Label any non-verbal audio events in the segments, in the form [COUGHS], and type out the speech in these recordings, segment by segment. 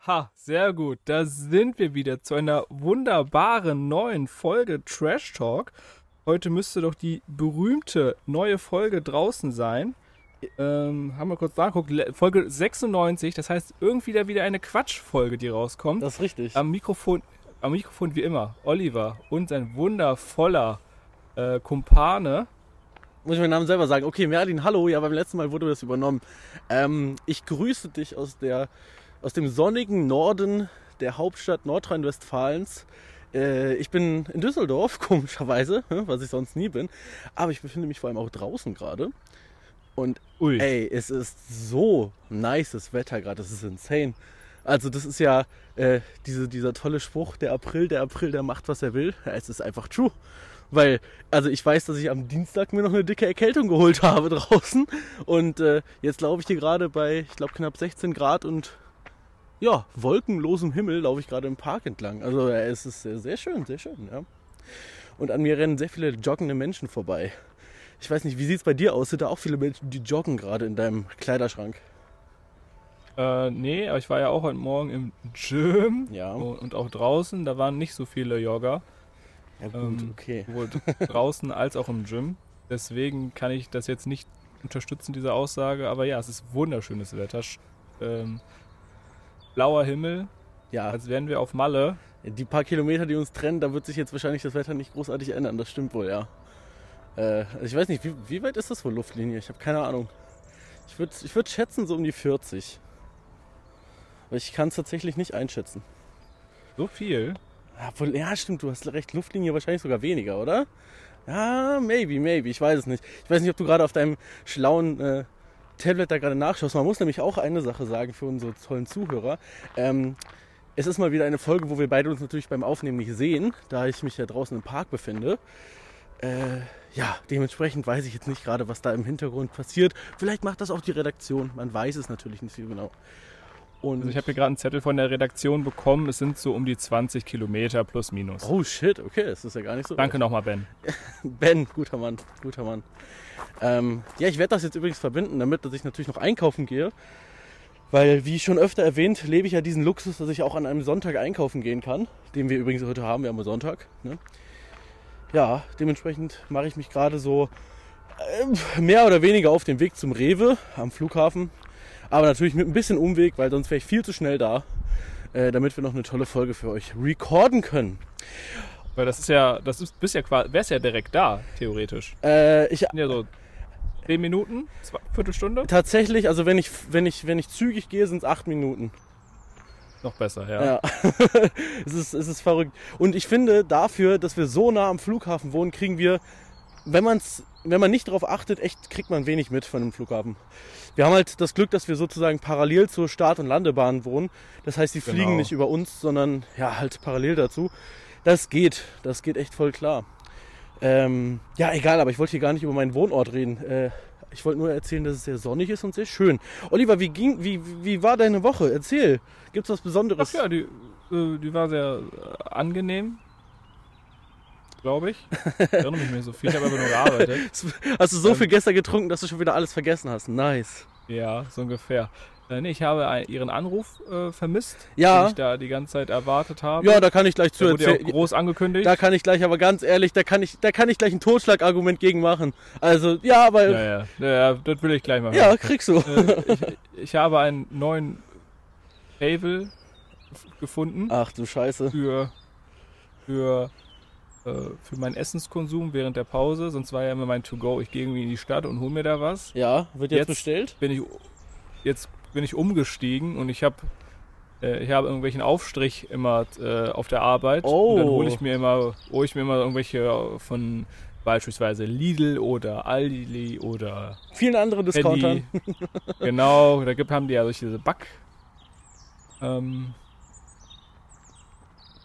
Haha, sehr gut. Da sind wir wieder zu einer wunderbaren neuen Folge Trash Talk. Heute müsste doch die berühmte neue Folge draußen sein. Ähm, haben wir kurz nachgeguckt. Folge 96, das heißt irgendwie da wieder eine Quatschfolge, die rauskommt. Das ist richtig. Am Mikrofon, am Mikrofon wie immer, Oliver und sein wundervoller äh, Kumpane. Muss ich meinen Namen selber sagen. Okay, Merlin, hallo. Ja, beim letzten Mal wurde das übernommen. Ähm, ich grüße dich aus, der, aus dem sonnigen Norden der Hauptstadt Nordrhein-Westfalens. Äh, ich bin in Düsseldorf, [LAUGHS] komischerweise, was ich sonst nie bin. Aber ich befinde mich vor allem auch draußen gerade. Und Ui. ey, es ist so nices Wetter gerade. Das ist insane. Also das ist ja äh, diese, dieser tolle Spruch, der April, der April, der macht, was er will. Ja, es ist einfach true. Weil, also ich weiß, dass ich am Dienstag mir noch eine dicke Erkältung geholt [LAUGHS] habe draußen. Und äh, jetzt laufe ich hier gerade bei, ich glaube, knapp 16 Grad und ja, wolkenlosem Himmel laufe ich gerade im Park entlang. Also es ist sehr, sehr schön, sehr schön, ja. Und an mir rennen sehr viele joggende Menschen vorbei. Ich weiß nicht, wie sieht es bei dir aus? Sind da auch viele Menschen, die joggen gerade in deinem Kleiderschrank? Äh, nee, aber ich war ja auch heute Morgen im Gym Ja. und, auch draußen. Da waren nicht so viele Jogger. Ja gut, Ähm, okay. Sowohl draußen als auch im Gym. Deswegen kann ich das jetzt nicht unterstützen, diese Aussage. Aber ja, es ist wunderschönes Wetter. Ähm, blauer Himmel, Ja, als wären wir auf Malle. die paar Kilometer, die uns trennen, da wird sich jetzt wahrscheinlich das Wetter nicht großartig ändern. Das stimmt wohl, ja. Äh, also ich weiß nicht, wie, wie weit ist das wohl Luftlinie? Ich habe keine Ahnung. Ich würde ich würd schätzen so um die 40. Aber ich kann es tatsächlich nicht einschätzen. So viel. Ja, wohl, ja, stimmt, du hast recht. Luftlinie wahrscheinlich sogar weniger, oder? Ja, maybe, maybe. Ich weiß es nicht. Ich weiß nicht, ob du gerade auf deinem schlauen äh, Tablet da gerade nachschaust. Man muss nämlich auch eine Sache sagen für unsere tollen Zuhörer. Ähm, es ist mal wieder eine Folge, wo wir beide uns natürlich beim Aufnehmen nicht sehen, da ich mich ja draußen im Park befinde. Äh, ja, dementsprechend weiß ich jetzt nicht gerade, was da im Hintergrund passiert. Vielleicht macht das auch die Redaktion. Man weiß es natürlich nicht so genau. Und Also ich habe hier gerade einen Zettel von der Redaktion bekommen. Es sind so um die 20 Kilometer plus minus. oh shit, okay, das ist ja gar nicht so. Danke nochmal, Ben. [LAUGHS] Ben, guter Mann, guter Mann. Ähm, ja, ich werde das jetzt übrigens verbinden, damit dass ich natürlich noch einkaufen gehe. Weil, wie schon öfter erwähnt, lebe ich ja diesen Luxus, dass ich auch an einem Sonntag einkaufen gehen kann. Den wir übrigens heute haben, wir haben Sonntag. Ne? Ja, dementsprechend mache ich mich gerade so äh, mehr oder weniger auf den Weg zum Rewe am Flughafen. Aber natürlich mit ein bisschen Umweg, weil sonst wäre ich viel zu schnell da. Äh, damit wir noch eine tolle Folge für euch recorden können. Weil das ist ja, das ist, bist ja quasi, wär's ja direkt da, theoretisch. Äh, ich ja so 10 Minuten, zwei, Viertelstunde. Tatsächlich, also wenn ich, wenn ich, wenn ich zügig gehe, sind es acht Minuten. Noch besser, ja. Ja. [LAUGHS] es, ist, es ist verrückt. Und ich finde, dafür, dass wir so nah am Flughafen wohnen, kriegen wir, wenn, man's, wenn man nicht darauf achtet, echt kriegt man wenig mit von dem Flughafen. Wir haben halt das Glück, dass wir sozusagen parallel zur Start- und Landebahn wohnen. Das heißt, die Genau. fliegen nicht über uns, sondern ja, halt parallel dazu. Das geht. Das geht echt voll klar. Ähm, ja, egal, aber ich wollte hier gar nicht über meinen Wohnort reden. Äh, ich wollte nur erzählen, dass es sehr sonnig ist und sehr schön. Oliver, wie, ging, wie, wie war deine Woche? Erzähl. Gibt's was Besonderes? Ach ja, die, äh, die war sehr äh, angenehm. Glaube ich. Ich erinnere mich nicht so viel, ich habe aber nur gearbeitet. [LAUGHS] Hast du so Ähm, viel gestern getrunken, dass du schon wieder alles vergessen hast? Nice. Ja, so ungefähr. Äh, nee, ich habe ein, ihren Anruf äh, vermisst, Ja. den ich da die ganze Zeit erwartet habe. Ja, da kann ich gleich zu wurde ja erzählen. groß angekündigt. Da kann ich gleich, aber ganz ehrlich, da kann ich, da kann ich gleich ein Totschlagargument gegen machen. Also, ja, aber ja, ja, ja, ja, das will ich gleich mal ja, hören. kriegst du. Äh, ich, ich habe einen neuen Fable gefunden Ach du Scheiße. für, für, für meinen Essenskonsum während der Pause. Sonst war ja immer mein To-Go, ich gehe irgendwie in die Stadt und hole mir da was. Ja, wird jetzt, Jetzt- bestellt? bin ich jetzt bin ich umgestiegen und ich habe äh, ich habe irgendwelchen Aufstrich immer äh, auf der Arbeit und dann Oh. hole ich mir immer hole ich mir immer irgendwelche äh, von beispielsweise Lidl oder Aldi oder Vielen anderen Discountern. [LAUGHS] [LAUGHS] Genau, da gibt haben die ja solche diese Back ähm,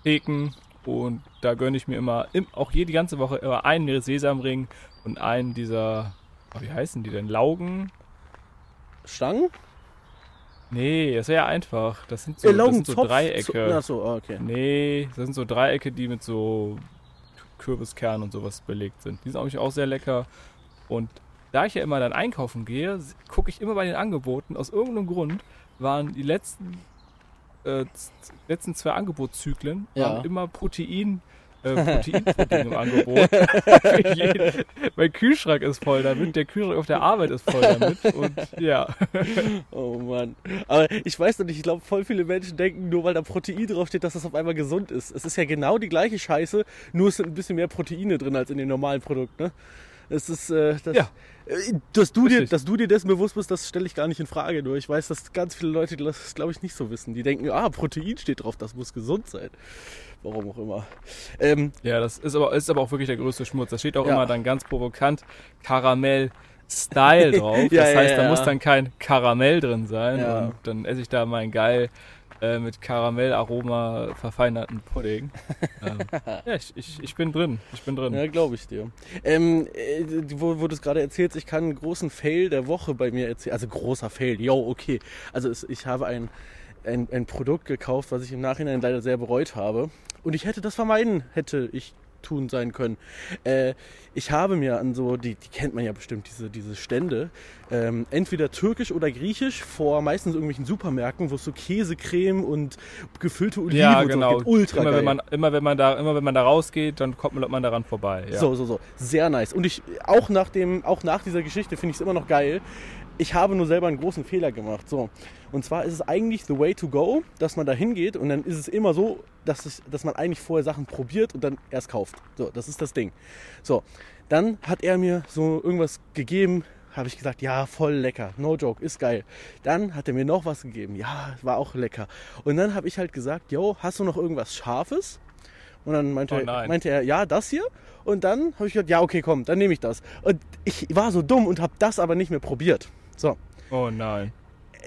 Theken und da gönne ich mir immer im, auch jede ganze Woche immer einen Sesamring und einen dieser oh, wie heißen die denn Laugen Stangen? Nee, das wäre ja einfach. Das sind so, Äh, das sind so Dreiecke. Achso, okay. Nee, das sind so Dreiecke, die mit so Kürbiskern und sowas belegt sind. Die sind eigentlich auch sehr lecker. Und da ich ja immer dann einkaufen gehe, gucke ich immer bei den Angeboten. Aus irgendeinem Grund waren die letzten äh, letzten zwei Angebotszyklen Ja. waren immer Protein, äh, Proteinpudding im Angebot. Jeden. [LAUGHS] mein Kühlschrank ist voll damit, der Kühlschrank auf der Arbeit ist voll damit und ja. [LAUGHS] Oh Mann. Aber ich weiß noch nicht, ich glaube, voll viele Menschen denken, nur weil da Protein draufsteht, dass das auf einmal gesund ist. Es ist ja genau die gleiche Scheiße, nur es sind ein bisschen mehr Proteine drin als in dem normalen Produkt, ne? Es ist, äh, das, Ja. äh, dass, du dir, dass du dir dessen bewusst bist, das stelle ich gar nicht in Frage. Nur ich weiß, dass ganz viele Leute das, glaube ich, nicht so wissen. Die denken, ah, Protein steht drauf, das muss gesund sein. Warum auch immer. Ähm, Ja, das ist aber, ist aber auch wirklich der größte Schmutz. Da steht auch Ja. immer dann ganz provokant Karamell Style [LAUGHS] drauf. Ja, das heißt, da muss dann kein Karamell drin sein. Und dann esse ich da meinen geil äh, mit Karamellaroma verfeinerten Pudding. ähm, ja, ich, ich, ich bin drin. Ich bin drin. Ja, glaube ich dir. Ähm, äh, wo, wo du es gerade erzählst, ich kann einen großen Fail der Woche bei mir erzählen. Also großer Fail, yo, okay. Also es, ich habe ein, ein, ein Produkt gekauft, was ich im Nachhinein leider sehr bereut habe. Und ich hätte das vermeiden, hätte ich tun sein können. Äh, ich habe mir an so, die, die kennt man ja bestimmt, diese, diese Stände, ähm, entweder türkisch oder griechisch vor meistens irgendwelchen Supermärkten, wo es so Käsecreme und gefüllte Oliven Ja, und genau. so gibt. Ultra immer, geil. wenn man, immer, wenn man da, immer wenn man da rausgeht, dann kommt man, man daran vorbei. Ja. So, so, so. Sehr nice. Und ich, auch nach dem, auch nach dieser Geschichte finde ich es immer noch geil. Ich habe nur selber einen großen Fehler gemacht. So. Und zwar ist es eigentlich the way to go, dass man da hingeht und dann ist es immer so, dass, es, dass man eigentlich vorher Sachen probiert und dann erst kauft. So, das ist das Ding. So, dann hat er mir so irgendwas gegeben, habe ich gesagt, ja, voll lecker, no joke, ist geil. Dann hat er mir noch was gegeben, ja, war auch lecker. Und dann habe ich halt gesagt, yo, hast du noch irgendwas Scharfes? Und dann meinte, Oh er, meinte er, ja, das hier. Und dann habe ich gesagt, ja, okay, komm, dann nehme ich das. Und ich war so dumm und habe das aber nicht mehr probiert. So, Oh nein.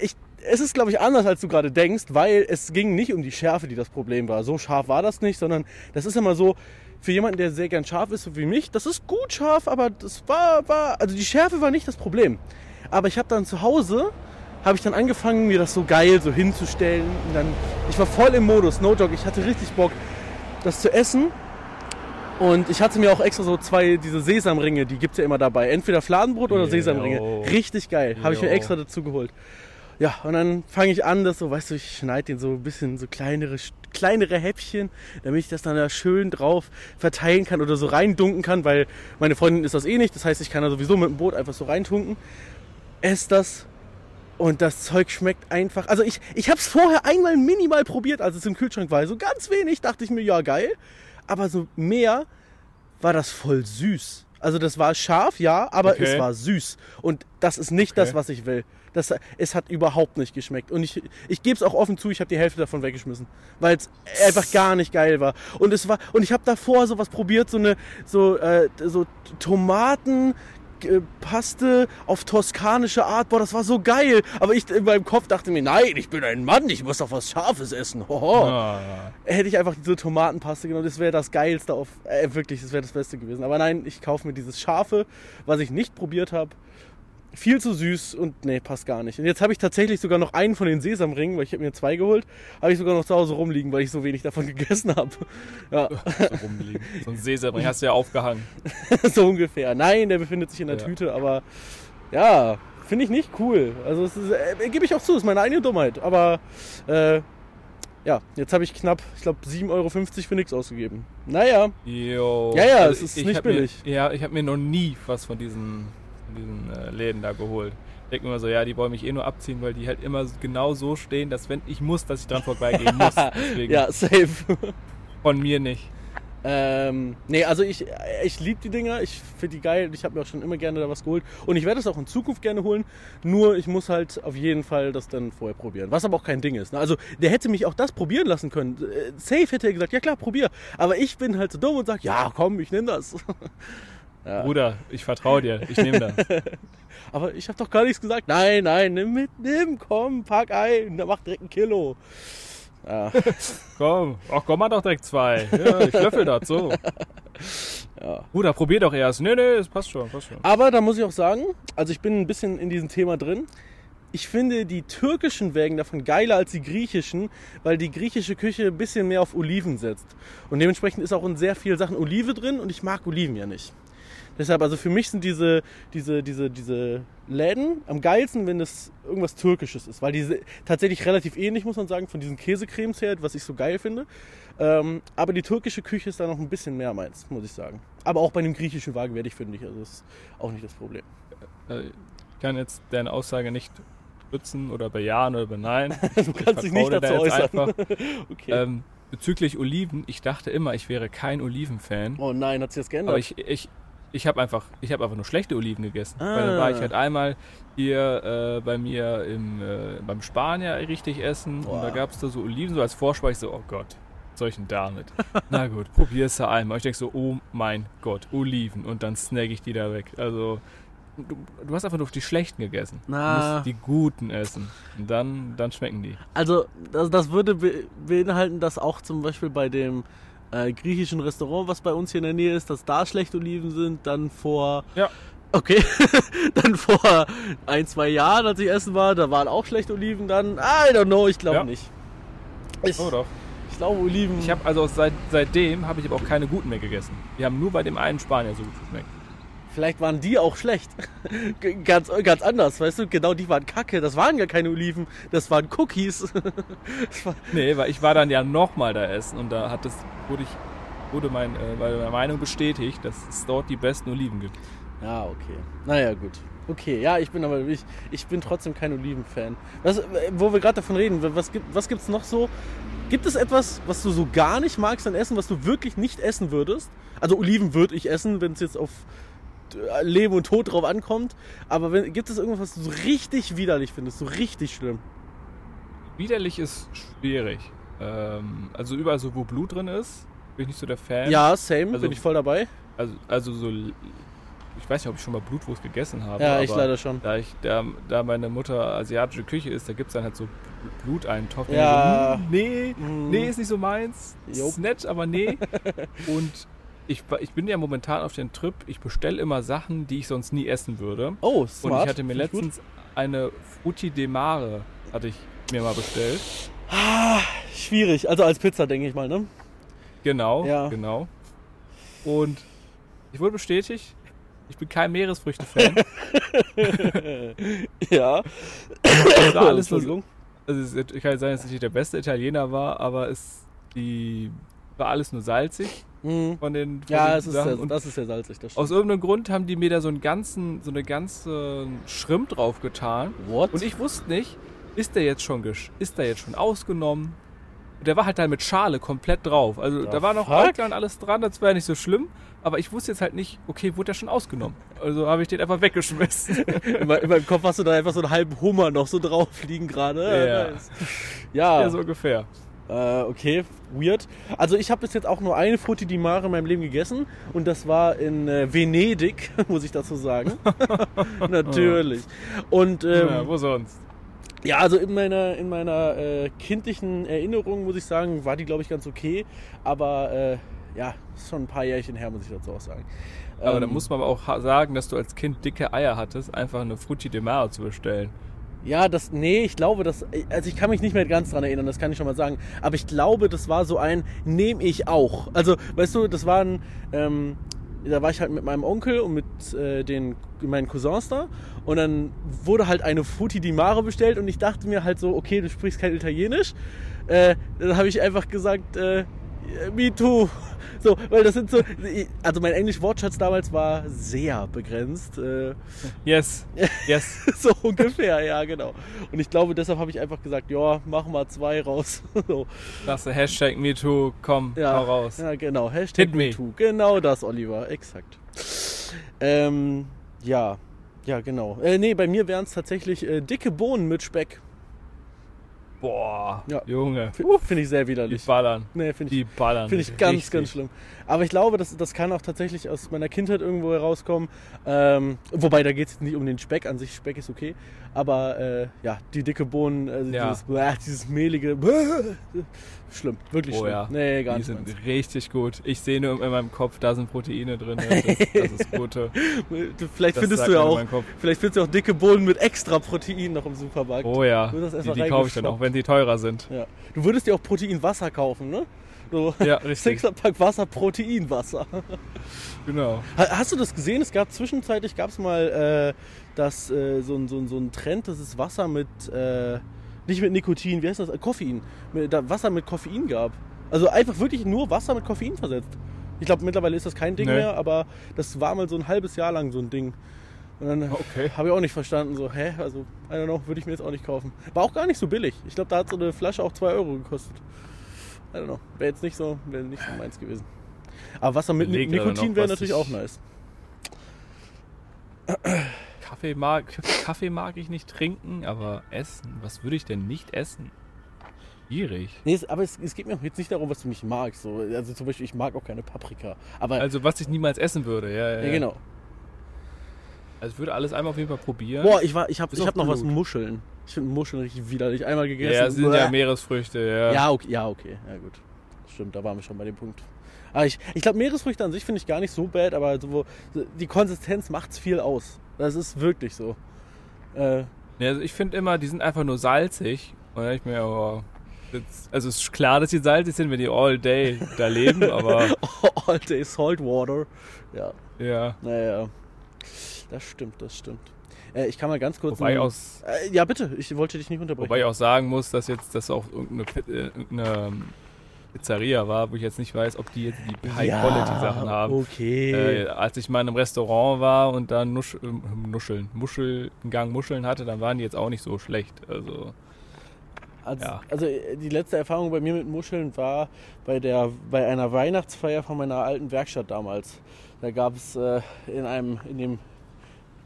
ich, es ist, glaube ich, anders, als du gerade denkst, weil es ging nicht um die Schärfe, die das Problem war. So scharf war das nicht, sondern das ist immer so, für jemanden, der sehr gern scharf ist, so wie mich, das ist gut scharf, aber das war, war also die Schärfe war nicht das Problem. Aber ich habe dann zu Hause, habe ich dann angefangen, mir das so geil so hinzustellen. Und dann, ich war voll im Modus, no joke, ich hatte richtig Bock, das zu essen. Und ich hatte mir auch extra so zwei, diese Sesamringe, die gibt es ja immer dabei. Entweder Fladenbrot oder Yo. Sesamringe. Richtig geil. Habe ich mir extra dazu geholt. Ja, und dann fange ich an, das so, weißt du, ich schneide den so ein bisschen so kleinere, kleinere Häppchen, damit ich das dann da schön drauf verteilen kann oder so reindunken kann, weil meine Freundin ist das eh nicht. Das heißt, ich kann da sowieso mit dem Boot einfach so reintunken. Ess das und das Zeug schmeckt einfach. Also ich, ich habe es vorher einmal minimal probiert, als es im Kühlschrank war. So ganz wenig dachte ich mir, ja geil. Aber so mehr war das voll süß. Also das war scharf, ja, aber Okay. es war süß. Und das ist nicht Okay. das, was ich will. Das, es hat überhaupt nicht geschmeckt. Und ich, ich gebe es auch offen zu, ich habe die Hälfte davon weggeschmissen. Weil es einfach gar nicht geil war. Und es war. Und ich habe davor sowas probiert, so eine so, äh, so Tomaten. Äh, Paste auf toskanische Art, boah, das war so geil. Aber ich in meinem Kopf dachte mir, nein, ich bin ein Mann, ich muss doch was Scharfes essen. Hoho Ah. hätte ich einfach diese Tomatenpaste genommen, das wäre das Geilste auf, äh, wirklich, das wäre das Beste gewesen. Aber nein, ich kaufe mir dieses Scharfe, was ich nicht probiert habe. Viel zu süß und nee, passt gar nicht. Und jetzt habe ich tatsächlich sogar noch einen von den Sesamringen, weil ich habe mir zwei geholt, habe ich sogar noch zu Hause rumliegen, weil ich so wenig davon [LAUGHS] gegessen habe. Ja, [LAUGHS] So rumliegen. So ein Sesamring hast du ja aufgehangen. [LAUGHS] so ungefähr. Nein, der befindet sich in der Ja. Tüte, aber ja, finde ich nicht cool. Also es ist, äh, gebe ich auch zu, ist meine eigene Dummheit. Aber äh, ja, jetzt habe ich knapp, ich glaube, 7,50 Euro für nichts ausgegeben. Naja, Jo. Ja, ja, Also es ist ich nicht billig. Mir, ja, ich habe mir noch nie was von diesen, von diesen äh, Läden da geholt. Ich denke mir immer so, ja, die wollen mich eh nur abziehen, weil die halt immer genau so stehen, dass wenn ich muss, dass ich dran vorbeigehen muss. [LAUGHS] Deswegen ja, safe. von mir nicht. ähm, nee, also ich, ich liebe die Dinger, ich finde die geil, ich habe mir auch schon immer gerne da was geholt und ich werde es auch in Zukunft gerne holen, nur ich muss halt auf jeden Fall das dann vorher probieren, was aber auch kein Ding ist. Ne? Also der hätte mich auch das probieren lassen können. Äh, Safe hätte er gesagt, ja klar, probier, aber ich bin halt so dumm und sage, ja komm, ich nehme das. [LAUGHS] Ja. Bruder, ich vertraue dir, ich nehme das. [LAUGHS] Aber ich habe doch gar nichts gesagt. Nein, nein, nimm mit, nimm, komm, pack ein, da mach direkt ein Kilo. Ja, [LAUGHS] Komm, ach komm mal doch direkt zwei. Ja, ich löffel das so. [LAUGHS] ja. Bruder, probier doch erst. Nee, nee, es passt schon, passt schon. Aber da muss ich auch sagen, also ich bin ein bisschen in diesem Thema drin. Ich finde die türkischen Wägen davon geiler als die griechischen, weil die griechische Küche ein bisschen mehr auf Oliven setzt. Und dementsprechend ist auch in sehr vielen Sachen Olive drin und ich mag Oliven ja nicht. Deshalb, also für mich sind diese, diese, diese, diese Läden am geilsten, wenn es irgendwas Türkisches ist. Weil die tatsächlich relativ ähnlich, muss man sagen, von diesen Käsecremes her, was ich so geil finde. Ähm, aber die türkische Küche ist da noch ein bisschen mehr meins, muss ich sagen. Aber auch bei dem griechischen Wagen werde ich fündig, also das ist auch nicht das Problem. Äh, Ich kann jetzt deine Aussage nicht stützen oder bejahen oder beneiden. [LAUGHS] Du kannst dich nicht dazu da äußern. Einfach. [LAUGHS] Okay. Ähm, bezüglich Oliven, ich dachte immer, ich wäre kein Olivenfan. oh nein, hat sich das geändert? Aber ich, ich, ich habe einfach, ich hab einfach nur schlechte Oliven gegessen. Ah. Weil dann war ich halt einmal hier äh, bei mir im, äh, beim Spanier richtig essen und da Boah. gab es da so Oliven, so als Vorspeise, ich so, oh Gott, was soll ich denn damit? [LAUGHS] Na gut, probier's da einmal. Ich denke so, oh mein Gott, Oliven und dann snack ich die da weg. Also, du, du hast einfach nur die schlechten gegessen. Na. Du musst die guten essen. Und dann, dann schmecken die. Also, das, das würde be beinhalten, dass auch zum Beispiel bei dem äh, griechischen Restaurant, was bei uns hier in der Nähe ist, dass da schlechte Oliven sind, dann vor. Ja. Okay, [LAUGHS] dann vor ein, zwei Jahren, als ich essen war, da waren auch schlechte Oliven dann. I don't know, ich glaube Ja. nicht. Ich, Oh doch. ich glaube, Oliven. Ich habe also seit, seitdem habe ich aber auch keine guten mehr gegessen. Die haben nur bei dem einen Spanier so gut geschmeckt. Vielleicht waren die auch schlecht. [LAUGHS] Ganz, ganz anders, weißt du? Genau, die waren kacke. Das waren gar keine Oliven, das waren Cookies. [LAUGHS] Das war- Nee, weil ich war dann ja nochmal da essen und da hat es, wurde ich, wurde mein, äh, meine Meinung bestätigt, dass es dort die besten Oliven gibt. Ja, okay. Naja, gut. Okay, ja, ich bin aber ich, ich bin trotzdem kein Oliven-Fan. Was, wo wir gerade davon reden, was gibt was gibt's noch so? Gibt es etwas, was du so gar nicht magst an Essen, was du wirklich nicht essen würdest? Also Oliven würde ich essen, wenn es jetzt auf Leben und Tod drauf ankommt. Aber wenn, gibt es irgendwas, was du so richtig widerlich findest, so richtig schlimm? Widerlich ist schwierig. Ähm, also überall so, wo Blut drin ist, bin ich nicht so der Fan. Ja, same, Also- bin ich voll dabei. Also, also so, ich weiß nicht, ob ich schon mal Blutwurst gegessen habe. Ja, ich leider schon. Da, ich, da, da meine Mutter asiatische Küche ist, da gibt es dann halt so Bluteintopf. Ja. So, hm, nee, Mm. nee, ist nicht so meins. Ist nett, aber nee. [LAUGHS] Und ich, ich bin ja momentan auf dem Trip, ich bestelle immer Sachen, die ich sonst nie essen würde. Oh, Und smart. ich hatte mir letztens eine Frutti de Mare, hatte ich mir mal bestellt. Ah, schwierig. Also als Pizza, denke ich mal, ne? Genau, Ja. genau. Und ich wurde bestätigt, ich bin kein Meeresfrüchte-Fan. [LAUGHS] ja. Es war alles nur, also es kann sein, dass ich nicht der beste Italiener war, aber es die war alles nur salzig Mhm. von den, von Ja, den es ist sehr, Und das ist sehr salzig. Das aus irgendeinem Grund haben die mir da so einen ganzen, so eine ganze Shrimp drauf getan. What? Und ich wusste nicht, ist der jetzt schon ist der jetzt schon ausgenommen? Und der war halt dann mit Schale komplett drauf. Also The da war noch? Äuglein und alles dran, das wäre nicht so schlimm. Aber ich wusste jetzt halt nicht, okay, wurde der schon ausgenommen? Also habe ich den einfach weggeschmissen. [LAUGHS] in, mein- in meinem Kopf hast du da einfach so einen halben Hummer noch so drauf liegen gerade. Ja. Ja, ja, so ungefähr. Äh, okay, weird. Also ich habe bis jetzt auch nur eine Frutti di Mare in meinem Leben gegessen und das war in äh, Venedig, [LAUGHS] muss ich dazu sagen. [LAUGHS] Natürlich. Und ähm, ja, wo sonst? Ja, also in meiner, in meiner äh, kindlichen Erinnerung, muss ich sagen, war die, glaube ich, ganz okay. Aber äh, ja, ist schon ein paar Jährchen her, muss ich dazu auch sagen. Aber Ähm, da muss man aber auch sagen, dass du als Kind dicke Eier hattest, einfach eine Frutti de Mare zu bestellen. Ja, das, nee, ich glaube, das, also ich kann mich nicht mehr ganz dran erinnern, das kann ich schon mal sagen. Aber ich glaube, das war so ein, nehme ich auch. Also, weißt du, das war ein, ähm, da war ich halt mit meinem Onkel und mit äh, den, meinen Cousins da. Und dann wurde halt eine Frutti di Mare bestellt und ich dachte mir halt so, okay, du sprichst kein Italienisch. Äh, dann habe ich einfach gesagt, äh, me too. [LAUGHS] So, weil das sind so, also mein Englisch-Wortschatz damals war sehr begrenzt. Äh, Yes, yes. [LAUGHS] so ungefähr, ja, genau. Und ich glaube, deshalb habe ich einfach gesagt, ja, mach mal zwei raus. [LAUGHS] so, du Hashtag MeToo, komm, ja, hau raus. Ja, genau. Hashtag Hit me. MeToo. Genau das, Oliver. Exakt. Ähm, ja. Ja, genau. Äh, nee, bei mir wären es tatsächlich äh, dicke Bohnen mit Speck. Boah, Ja. Junge. Finde ich sehr Die widerlich. ballern. Nee, finde ich Die ballern. Finde ich ganz, richtig. ganz schlimm. Aber ich glaube, das, das kann auch tatsächlich aus meiner Kindheit irgendwo herauskommen. Ähm, wobei, da geht es nicht um den Speck an sich. Speck ist okay. Aber äh, ja, die dicke Bohnen, also Ja. dieses, bäh, dieses mehlige. bäh, [LAUGHS] schlimm, wirklich Oh schlimm. ja. Nee, gar Die nicht. sind meins. richtig gut. Ich sehe nur in meinem Kopf, da sind Proteine drin. Das, [LAUGHS] das ist gute. Vielleicht Das findest du ja auch, vielleicht findest du auch dicke Bohnen mit extra Protein noch im Supermarkt. Oh ja, Du hast das die, die kaufe ich dann auch, reingeschoppt. Wenn sie teurer sind. Ja. Du würdest dir auch Proteinwasser kaufen, ne? So, Ja, [LAUGHS] richtig. Sixerpack Wasser, Proteinwasser. [LAUGHS] Genau. Ha- Hast du das gesehen? Es gab zwischenzeitlich gab es mal äh, das, äh, so, ein- so, ein- so ein Trend, dass es Wasser mit, äh, nicht mit Nikotin, wie heißt das? Äh, Koffein. Mit, da Wasser mit Koffein gab. Also einfach wirklich nur Wasser mit Koffein versetzt. Ich glaube, mittlerweile ist das kein Ding Nee. mehr, aber das war mal so ein halbes Jahr lang so ein Ding. Und dann Okay. habe ich auch nicht verstanden, so, hä? Also, I don't know, würde ich mir jetzt auch nicht kaufen. War auch gar nicht so billig. Ich glaube, da hat so eine Flasche auch 2 Euro gekostet. I don't know. Wäre jetzt nicht so, wäre nicht so meins gewesen. Aber Wasser mit gerade Nikotin wäre natürlich ich- auch nice. Kaffee mag, Kaffee mag ich nicht trinken, aber essen. Was würde ich denn nicht essen? Schwierig. Nee, es, aber es, es geht mir auch jetzt nicht darum, was du nicht magst. So. Also zum Beispiel, ich mag auch keine Paprika. Aber, Also, was ich niemals essen würde, ja. ja, ja, genau. Also, ich würde alles einmal auf jeden Fall probieren. Boah, ich, war- ich habe ich hab noch was. Muscheln. Ich finde Muscheln richtig widerlich. Einmal gegessen. ja, sind ja Bäh. Meeresfrüchte, ja. Ja, okay, ja, okay. Ja, gut. Stimmt, da waren wir schon bei dem Punkt. Aber ich, ich glaube, Meeresfrüchte an sich finde ich gar nicht so bad, aber so, die Konsistenz macht's viel aus. Das ist wirklich so. Äh, Ja, also ich finde immer, die sind einfach nur salzig. Und ich mir, oh, also es ist klar, dass die salzig sind, wenn die all day da leben, aber [LAUGHS] all day salt water. Ja, ja. naja. Das stimmt, das stimmt. Äh, ich kann mal ganz kurz. Wobei, ein- aus, äh, ja, bitte, ich wollte dich nicht unterbrechen. wobei ich auch sagen muss, dass jetzt das auch irgendeine, äh, irgendeine ähm, Pizzeria war, wo ich jetzt nicht weiß, ob die jetzt die High-Quality-Sachen haben. Okay. Äh, als ich mal in einem Restaurant war und dann Nusch, ähm, Nuscheln, Muschel, einen Gang Muscheln hatte, dann waren die jetzt auch nicht so schlecht. Also, Also, Ja. also äh, die letzte Erfahrung bei mir mit Muscheln war bei, der, bei einer Weihnachtsfeier von meiner alten Werkstatt damals. Da gab es äh, in einem, in dem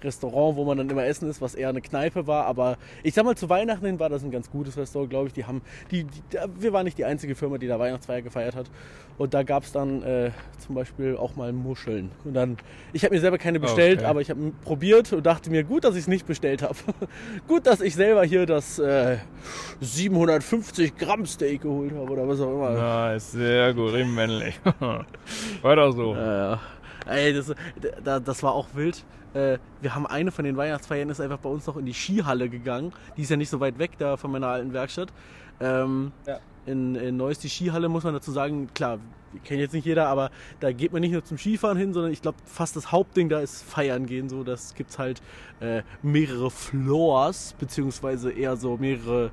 Restaurant, wo man dann immer essen ist, was eher eine Kneipe war. Aber ich sag mal, zu Weihnachten hin war das ein ganz gutes Restaurant, glaube ich. Die haben, die, die, wir waren nicht die einzige Firma, die da Weihnachtsfeier gefeiert hat. Und da gab es dann äh, zum Beispiel auch mal Muscheln. Und dann, ich habe mir selber keine bestellt, Okay. aber ich habe probiert und dachte mir, gut, dass ich es nicht bestellt habe. [LAUGHS] gut, dass ich selber hier das äh, 750 Gramm Steak geholt habe oder was auch immer. nice, sehr gut, männlich. [LAUGHS] doch so. Ja, ja. Ey, das, da, das war auch wild. Äh, wir haben eine von den Weihnachtsfeiern ist einfach bei uns noch in die Skihalle gegangen. Die ist ja nicht so weit weg da von meiner alten Werkstatt. Ähm, Ja. in, in Neuss, die Skihalle, muss man dazu sagen, klar, kennt jetzt nicht jeder, aber da geht man nicht nur zum Skifahren hin, sondern ich glaube, fast das Hauptding da ist Feiern gehen. So, das gibt's halt äh, mehrere Floors, beziehungsweise eher so mehrere.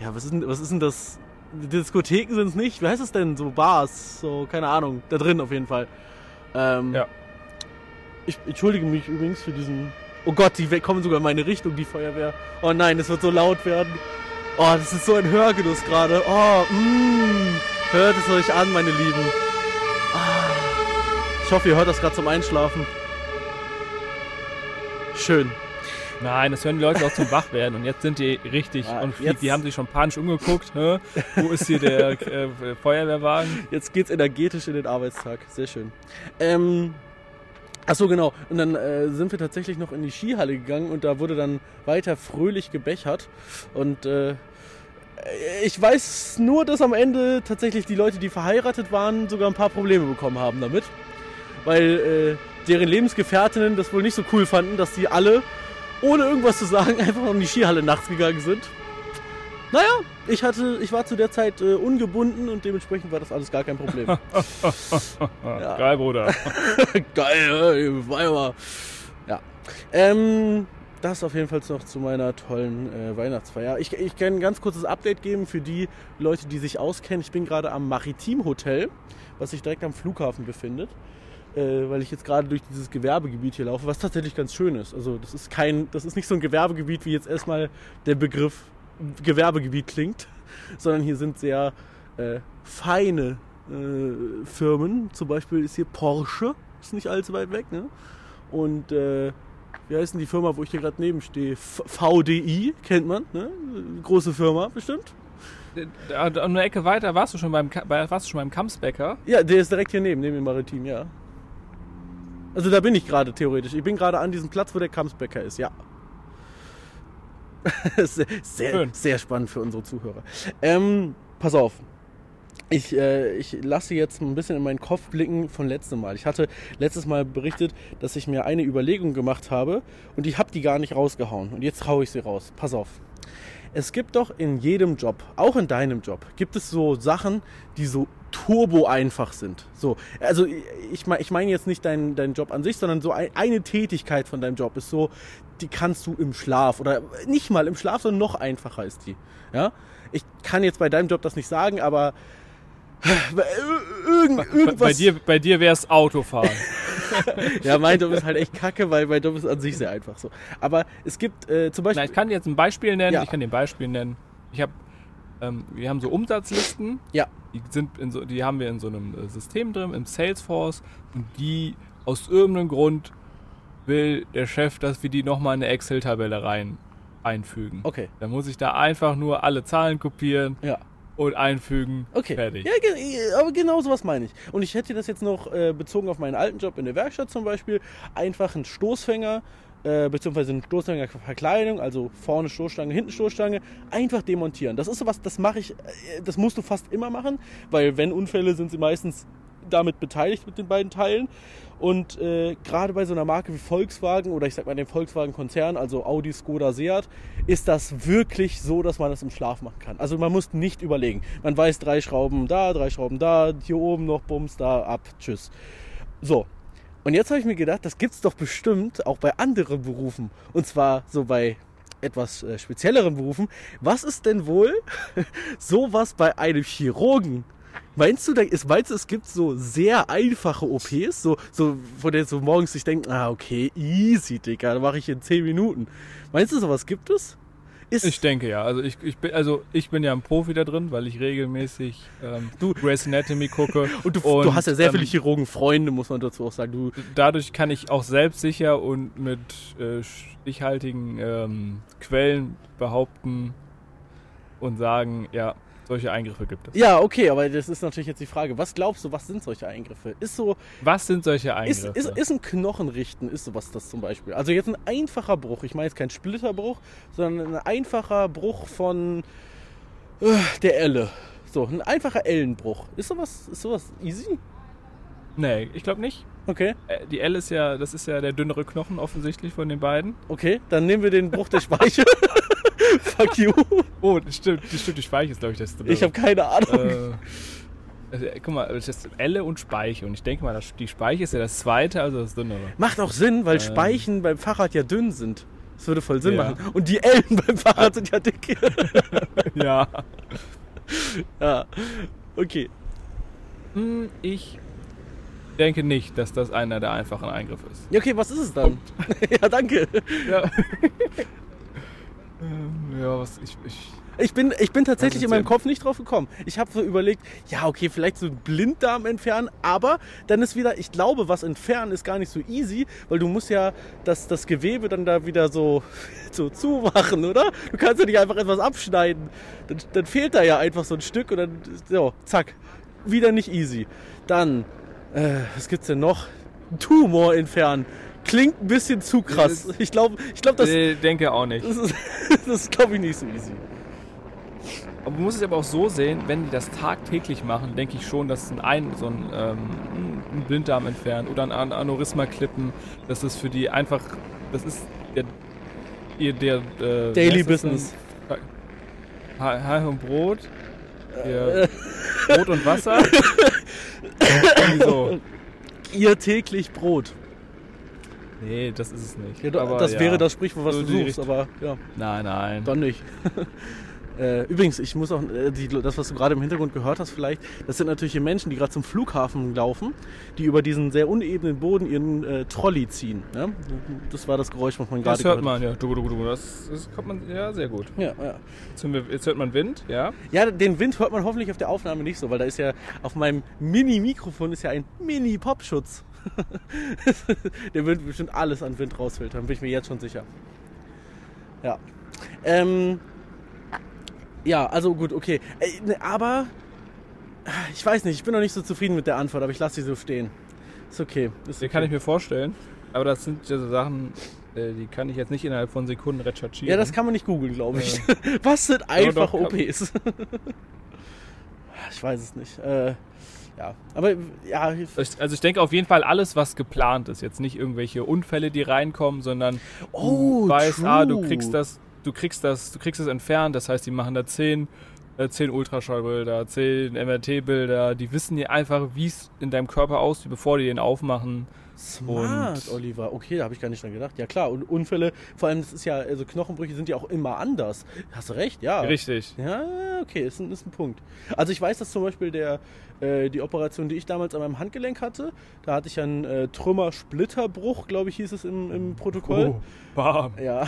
Ja, was ist denn, was ist denn das? Diskotheken sind es nicht. Wie heißt es denn? So Bars, so, keine Ahnung. Da drin auf jeden Fall. Ähm, Ja. Ich entschuldige mich übrigens für diesen. Oh Gott, die kommen sogar in meine Richtung, die Feuerwehr. Oh nein, es wird so laut werden. Oh, das ist so ein Hörgenuss gerade. Oh, mm, hört es euch an, meine Lieben. Ah, ich hoffe, ihr hört das gerade zum Einschlafen. Schön. Nein, das hören die Leute auch zum Wachwerden und jetzt sind die richtig Ja, und jetzt- die haben sich schon panisch umgeguckt. Hä? Wo ist hier der äh, Feuerwehrwagen? Jetzt geht's energetisch in den Arbeitstag. Sehr schön. Ähm, ach so, genau. Und dann äh, sind wir tatsächlich noch in die Skihalle gegangen und da wurde dann weiter fröhlich gebechert. Und äh, ich weiß nur, dass am Ende tatsächlich die Leute, die verheiratet waren, sogar ein paar Probleme bekommen haben damit. Weil äh, deren Lebensgefährtinnen das wohl nicht so cool fanden, dass die alle, ohne irgendwas zu sagen, [LAUGHS] einfach noch in die Skihalle nachts gegangen sind. Naja, ich hatte, ich war zu der Zeit äh, ungebunden und dementsprechend war das alles gar kein Problem. [LAUGHS] Ja. Geil, Bruder. [LAUGHS] Geil, Weiber. Ja. Ähm, das auf jeden Fall noch zu meiner tollen äh, Weihnachtsfeier. Ich, ich kann ein ganz kurzes Update geben für die Leute, die sich auskennen. Ich bin gerade am Maritim Hotel, was sich direkt am Flughafen befindet. Äh, weil ich jetzt gerade durch dieses Gewerbegebiet hier laufe, was tatsächlich ganz schön ist. Also das ist kein, das ist nicht so ein Gewerbegebiet, wie jetzt erstmal der Begriff Gewerbegebiet klingt, sondern hier sind sehr äh, feine äh, Firmen. Zum Beispiel ist hier Porsche, ist nicht allzu weit weg, ne? Und äh, wie heißt denn die Firma, wo ich hier gerade neben stehe? V- VDI, kennt man, ne? Große Firma, bestimmt. Da, da, eine Ecke weiter warst du schon beim, warst du schon beim Kamsbecker. Ja, der ist direkt hier neben, neben dem Maritim, ja. Also da bin ich gerade theoretisch. Ich bin gerade an diesem Platz, wo der Kamsbecker ist, ja. [LAUGHS] sehr, Schön. sehr spannend für unsere Zuhörer. Ähm, pass auf. Ich, äh, ich lasse jetzt ein bisschen in meinen Kopf blicken von letztem Mal. Ich hatte letztes Mal berichtet, dass ich mir eine Überlegung gemacht habe und ich habe die gar nicht rausgehauen. Und jetzt haue ich sie raus. Pass auf. Es gibt doch in jedem Job, auch in deinem Job, gibt es so Sachen, die so turbo einfach sind. So, also ich meine ich mein jetzt nicht deinen deinen Job an sich, sondern so ein, eine Tätigkeit von deinem Job ist so, die kannst du im Schlaf oder nicht mal im Schlaf, sondern noch einfacher ist die. Ja, ich kann jetzt bei deinem Job das nicht sagen, aber [SIGHS] irgend, irgendwas. Bei dir, bei dir wäre es Autofahren. [LAUGHS] [LAUGHS] ja, mein Job ist halt echt kacke, weil mein Job ist an sich sehr einfach so. Aber es gibt äh, zum Beispiel. Na, ich kann jetzt ein Beispiel nennen. Ja. Ich kann dir ein Beispiel nennen. Ich habe, ähm, wir haben so Umsatzlisten. Ja. Die sind in so, die haben wir in so einem äh, System drin im Salesforce und die aus irgendeinem Grund will der Chef, dass wir die nochmal in eine Excel-Tabelle rein einfügen. Okay. Dann muss ich da einfach nur alle Zahlen kopieren Ja. und einfügen. Okay. Fertig. Ja, aber genau sowas meine ich. Und ich hätte das jetzt noch äh, bezogen auf meinen alten Job in der Werkstatt zum Beispiel. Einfach einen Stoßfänger, äh, beziehungsweise eine Stoßfängerverkleidung, also vorne Stoßstange, hinten Stoßstange, einfach demontieren. Das ist sowas, das mache ich, äh, das musst du fast immer machen, weil wenn Unfälle sind sie meistens damit beteiligt mit den beiden Teilen. Und äh, gerade bei so einer Marke wie Volkswagen oder ich sag mal dem Volkswagen-Konzern, also Audi, Skoda, Seat, ist das wirklich so, dass man das im Schlaf machen kann. Also man muss nicht überlegen. Man weiß, drei Schrauben da, drei Schrauben da, hier oben noch Bums, da, ab, tschüss. So. Und jetzt habe ich mir gedacht, das gibt's doch bestimmt auch bei anderen Berufen. Und zwar so bei etwas äh, spezielleren Berufen. Was ist denn wohl [LAUGHS] sowas bei einem Chirurgen? Meinst du, ist, meinst du, es gibt so sehr einfache OPs, so, so, von der so morgens sich denken, ah, okay, easy, Digga, da mache ich in 10 Minuten. Meinst du, sowas gibt es? Ist, Ich denke ja. Also ich, ich bin, also ich bin ja ein Profi da drin, weil ich regelmäßig ähm, Du- [LAUGHS] Grey's Anatomy gucke. und du, du hast ja sehr viele ähm, Chirurgenfreunde, muss man dazu auch sagen. Du, dadurch kann ich auch selbstsicher und mit äh, stichhaltigen ähm, Quellen behaupten und sagen, ja, solche Eingriffe gibt es. ja, okay, aber das ist natürlich jetzt die Frage, was glaubst du, was sind solche Eingriffe? Ist so, Was sind solche ist, Eingriffe? ist, ist ein Knochenrichten, ist sowas das zum Beispiel? Also jetzt ein einfacher Bruch, ich meine jetzt kein Splitterbruch, sondern ein einfacher Bruch von äh, der Elle. So, ein einfacher Ellenbruch. Ist sowas, ist sowas easy? nee, ich glaube nicht. Okay, Äh, Die L ist ja, das ist ja der dünnere Knochen offensichtlich von den beiden. okay, dann nehmen wir den Bruch der Speiche. [LAUGHS] Fuck you. Oh, das stimmt, das stimmt, die Speiche ist, glaube ich, das dünnere. Ich habe keine Ahnung. äh, also, äh, guck mal, das ist Elle und Speiche. Und ich denke mal, das, die Speiche ist ja das zweite, also das dünnere. Macht auch Sinn, weil Ähm. Speichen beim Fahrrad ja dünn sind. Das würde voll Sinn Ja. machen. Und die Ellen beim Fahrrad sind ja dick. [LAUGHS] Ja. ja. Okay. Hm, Ich denke nicht, dass das einer der einfachen Eingriffe ist. Ja, okay, was ist es dann? [LAUGHS] ja, danke. Ja. [LAUGHS] Ähm, ja, was ich, ich. Ich bin, ich bin tatsächlich in meinem? Kopf nicht drauf gekommen. Ich habe so überlegt, ja, okay, vielleicht so einen Blinddarm entfernen, aber dann ist wieder, ich glaube, was entfernen ist gar nicht so easy, weil du musst ja das, das Gewebe dann da wieder so, [LAUGHS] so zumachen, oder? Du kannst ja nicht einfach etwas abschneiden. Dann, dann fehlt da ja einfach so ein Stück und dann, so, zack, wieder nicht easy. Dann, äh, was gibt's denn noch? Tumor entfernen. Klingt ein bisschen zu krass. Ich glaube, ich glaube, das, äh, denke auch nicht. das ist, [LAUGHS] das glaube ich, nicht so easy. Aber man muss es aber auch so sehen, wenn die das tagtäglich machen, denke ich schon, dass ein, ein so ein, ähm, ein Blinddarm entfernen oder ein An Aneurysma klippen, dass das für die einfach, das ist der, ihr der äh, Daily? Business. Ha- Hai und Brot, hier, [LAUGHS] Brot und Wasser. So. Ihr täglich Brot. Nee, das ist es nicht. Ja, da- Aber das ja. wäre das Sprichwort, was So du suchst, aber ja, Nein, nein. dann nicht. Äh, übrigens, ich muss auch, äh, die, das, was du gerade im Hintergrund gehört hast, vielleicht, das sind natürlich hier Menschen, die gerade zum Flughafen laufen, die über diesen sehr unebenen Boden ihren äh, Trolley ziehen. Ja? Das war das Geräusch, was man gerade Das hört gehört man, ja. Du, du, du, das, das kommt man, ja, sehr gut. Ja, ja. Jetzt, wir, jetzt hört man Wind, ja. ja, den Wind hört man hoffentlich auf der Aufnahme nicht so, weil da ist ja auf meinem Mini-Mikrofon ist ja ein Mini-Popschutz. [LAUGHS] der wird bestimmt alles an Wind rausfiltern, bin ich mir jetzt schon sicher. Ja. Ähm, ja, also gut, okay. Äh, ne, aber ich weiß nicht, ich bin noch nicht so zufrieden mit der Antwort, aber ich lasse sie so stehen. Ist okay. Ist okay. kann ich mir vorstellen. Aber das sind ja so Sachen, äh, die kann ich jetzt nicht innerhalb von Sekunden recherchieren. ja, das kann man nicht googeln, glaube ich. [LAUGHS] Was sind einfache doch, OPs? [LAUGHS] ich weiß es nicht. Äh, ja, aber ja, Also ich denke auf jeden Fall alles, was geplant ist. Jetzt nicht irgendwelche Unfälle, die reinkommen, sondern Oh, du weißt, ah, du true. kriegst das, du kriegst das, du kriegst das entfernt. Das heißt, die machen da 10 äh, 10 Ultraschallbilder, 10 MRT-Bilder, die wissen ja einfach, wie es in deinem Körper aussieht, bevor die den aufmachen. Smart, Und- Oliver. Okay, da habe ich gar nicht dran gedacht. Ja klar, und Unfälle, vor allem, das ist ja, also Knochenbrüche sind ja auch immer anders. Hast du recht, ja. Richtig. Ja, okay, ist ein, ist ein Punkt. Also ich weiß, dass zum Beispiel der, äh, die Operation, die ich damals an meinem Handgelenk hatte, da hatte ich einen äh, Trümmer-Splitterbruch, glaube ich, hieß es im, im Protokoll. Oh, bam. Ja,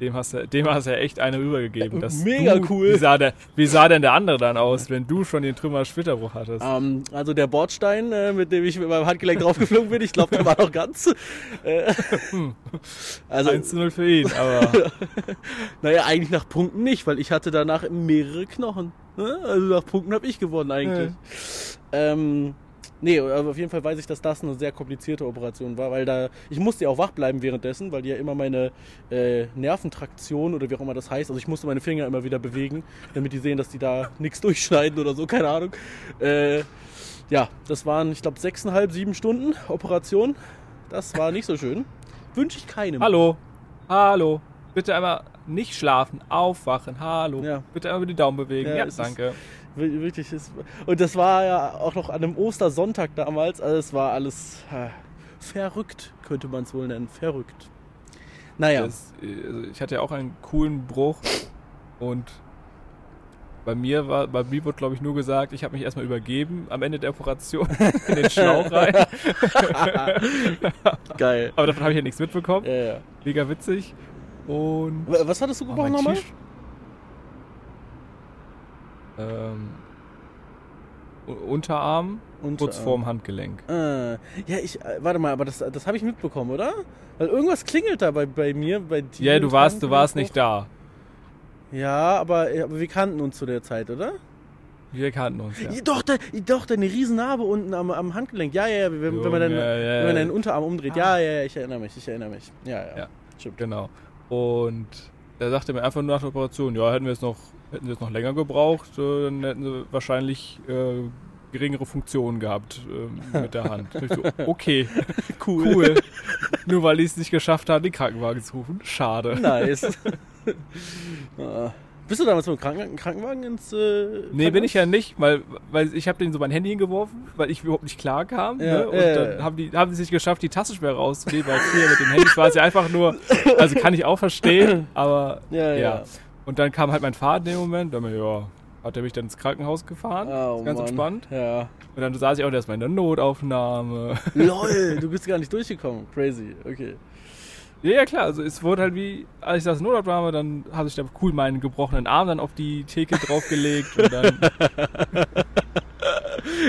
Dem hast, du, dem hast du ja echt eine rübergegeben. Mega du, cool. Wie sah, der, wie sah denn der andere dann aus, wenn du schon den Trümmer-Schwitterbruch hattest? ähm, also der Bordstein, äh, mit dem ich mit meinem Handgelenk draufgeflogen bin, ich glaube, der war noch ganz. Äh, also, 1 zu 0 für ihn, aber [LAUGHS] naja, eigentlich nach Punkten nicht, weil ich hatte danach mehrere Knochen. Ne? Also nach Punkten habe ich gewonnen eigentlich. Ähm, nee, aber auf jeden Fall weiß ich, dass das eine sehr komplizierte Operation war, weil da, ich musste ja auch wach bleiben währenddessen, weil die ja immer meine äh, Nerventraktion oder wie auch immer das heißt, also ich musste meine Finger immer wieder bewegen, damit die sehen, dass die da nichts durchschneiden oder so, keine Ahnung. Äh, ja, das waren, ich glaube, sechseinhalb, sieben Stunden Operation. Das war nicht so schön. Wünsche ich keinem. hallo, hallo. Bitte einmal nicht schlafen, aufwachen, hallo. Ja. Bitte einmal die Daumen bewegen. Ja, Ja, ist- danke. Wir- Wirklich ist. Und das war ja auch noch an einem Ostersonntag damals. Also es war alles äh, verrückt, könnte man es wohl nennen. Verrückt. Naja. Das, also ich hatte ja auch einen coolen Bruch und bei mir war, bei wurde glaube ich nur gesagt, ich habe mich erstmal übergeben am Ende der Operation [LAUGHS] in den Schlauch rein. [LAUGHS] Geil. Aber davon habe ich ja nichts mitbekommen. Ja, ja. Mega witzig. Und Was hattest du Oh, gebrochen mein nochmal? Ähm, Unterarm, Und, kurz vorm Handgelenk. Äh, ja, ich. Äh, warte mal, aber das, das habe ich mitbekommen, oder? Weil irgendwas klingelt da bei, bei mir, bei dir. Ja, du warst, du warst nicht da. Ja, aber, ja, aber wir kannten uns zu der Zeit, oder? Wir kannten uns ja. Ja, Doch, da, doch, deine Riesennarbe unten am, am Handgelenk. Ja, ja, ja, wenn, wenn man dann, Junge, ja, wenn man ja. deinen Unterarm umdreht. Ja, ja, ja, ich erinnere mich, ich erinnere mich. Ja, ja. Ja. Stimmt. Genau. Und er sagte mir einfach nur nach der Operation, ja, hätten wir es noch, hätten sie es noch länger gebraucht, äh, dann hätten sie wahrscheinlich äh, geringere Funktionen gehabt äh, mit der Hand. So, [LAUGHS] okay, cool. nur weil ich es nicht geschafft habe, den Krankenwagen zu rufen. Schade. Nice. [LAUGHS] Ah. Bist du damals mit dem Kranken Krankenwagen ins. Äh, Nee, bin ich ja nicht, weil, weil ich habe den so mein Handy hingeworfen, weil ich überhaupt nicht klar kam. Ja, ne? Und ja, dann haben die haben sie es nicht geschafft, die Taschensperre rauszunehmen, weil früher mit den Handys war es ja einfach nur, also kann ich auch verstehen, [COUGHS] aber Ja, ja. ja. Und dann kam halt mein Vater in dem Moment, dann, ja, hat er mich dann ins Krankenhaus gefahren, Oh, ganz Mann. entspannt. Ja. Und dann saß ich auch erstmal in der Notaufnahme. [LAUGHS] Lol, du bist gar nicht durchgekommen. Crazy, okay. ja, ja, klar, also es wurde halt wie, als ich der Notaufnahme, dann habe ich da cool meinen gebrochenen Arm dann auf die Theke draufgelegt und dann, [LAUGHS]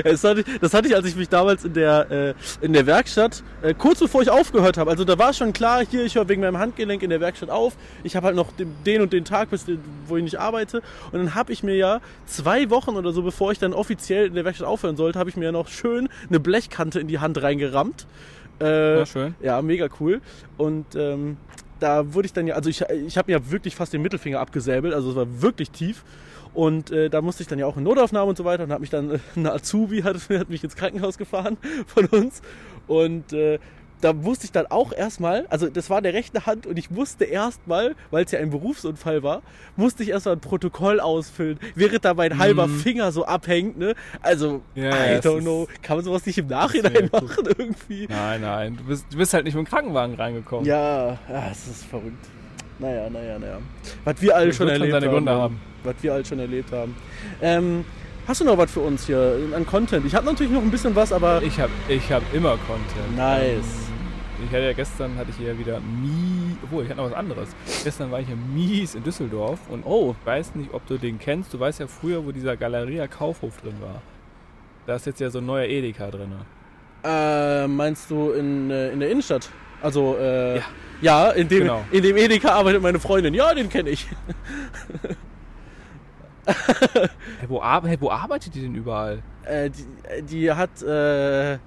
Das hatte, ich, das hatte ich, als ich mich damals in der, äh, in der Werkstatt, äh, kurz bevor ich aufgehört habe, also da war schon klar, hier, ich höre wegen meinem Handgelenk in der Werkstatt auf. Ich habe halt noch den, und den Tag, bis, wo ich nicht arbeite. Und dann habe ich mir ja zwei Wochen oder so, bevor ich dann offiziell in der Werkstatt aufhören sollte, habe ich mir ja noch schön eine Blechkante in die Hand reingerammt. Äh, ja, schön. Ja, mega cool. Und ähm, da wurde ich dann ja, also ich, ich habe mir ja wirklich fast den Mittelfinger abgesäbelt, also es war wirklich tief. Und äh, da musste ich dann ja auch in Notaufnahme und so weiter und habe mich dann, äh, eine Azubi hat, [LAUGHS] hat mich ins Krankenhaus gefahren [LAUGHS] von uns. Und äh, da wusste ich dann auch erstmal, also das war der rechte Hand und ich musste erstmal, weil es ja ein Berufsunfall war, musste ich erstmal ein Protokoll ausfüllen, während da mein halber Mhm. Finger so abhängt, ne? Also, Ja, I don't know, kann man sowas nicht im Nachhinein machen irgendwie? Nein, nein, du bist, du bist halt nicht mit dem Krankenwagen reingekommen. Ja, ja, es ist verrückt. Naja, naja, naja. Was wir alle schon erlebt seine haben. Haben. Was wir alle schon erlebt haben. Ähm, hast du noch was für uns hier an Content? Ich habe natürlich noch ein bisschen was, aber. Ich habe ich hab immer Content. Nice. Ich hatte ja gestern hatte ich hier wieder mies, obwohl ich hatte noch was anderes. Gestern war ich ja mies in Düsseldorf und Oh, ich weiß nicht, ob du den kennst. Du weißt ja früher, wo dieser Galeria Kaufhof drin war. Da ist jetzt ja so ein neuer Edeka drin. äh, meinst du in, äh, in der Innenstadt? Also, äh, Ja. Ja, in, dem, Genau. in dem Edeka arbeitet meine Freundin. Ja, den kenne ich. Hey, wo, hey, wo arbeitet die denn überall? Äh, die, die hat. Äh,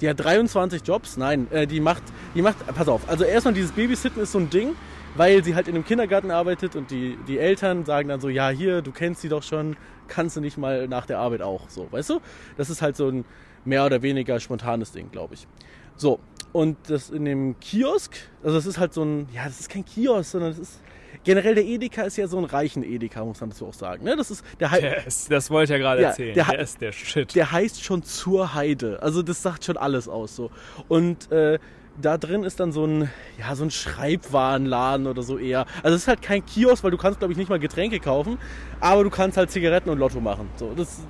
die hat 23 Jobs. Nein, äh, die macht, die macht, pass auf, also erstmal dieses Babysitten ist so ein Ding, weil sie halt in einem Kindergarten arbeitet und die, die Eltern sagen dann so, ja hier, du kennst sie doch schon, kannst du nicht mal nach der Arbeit auch, so, weißt du? Das ist halt so ein mehr oder weniger spontanes Ding, glaube ich. So, und das in dem Kiosk, also das ist halt so ein, ja, das ist kein Kiosk, sondern das ist, generell der Edeka ist ja so ein reichen Edeka, muss man dazu auch sagen. Ne? Das ist der, Der ist, das wollte ich ja gerade Ja, erzählen. der Der, ist der Shit. der heißt schon zur Heide. Also das sagt schon alles aus so. Und äh, da drin ist dann so ein, ja, so ein Schreibwarenladen oder so eher. Also es ist halt kein Kiosk, weil du kannst, glaube ich, nicht mal Getränke kaufen, aber du kannst halt Zigaretten und Lotto machen. So, das,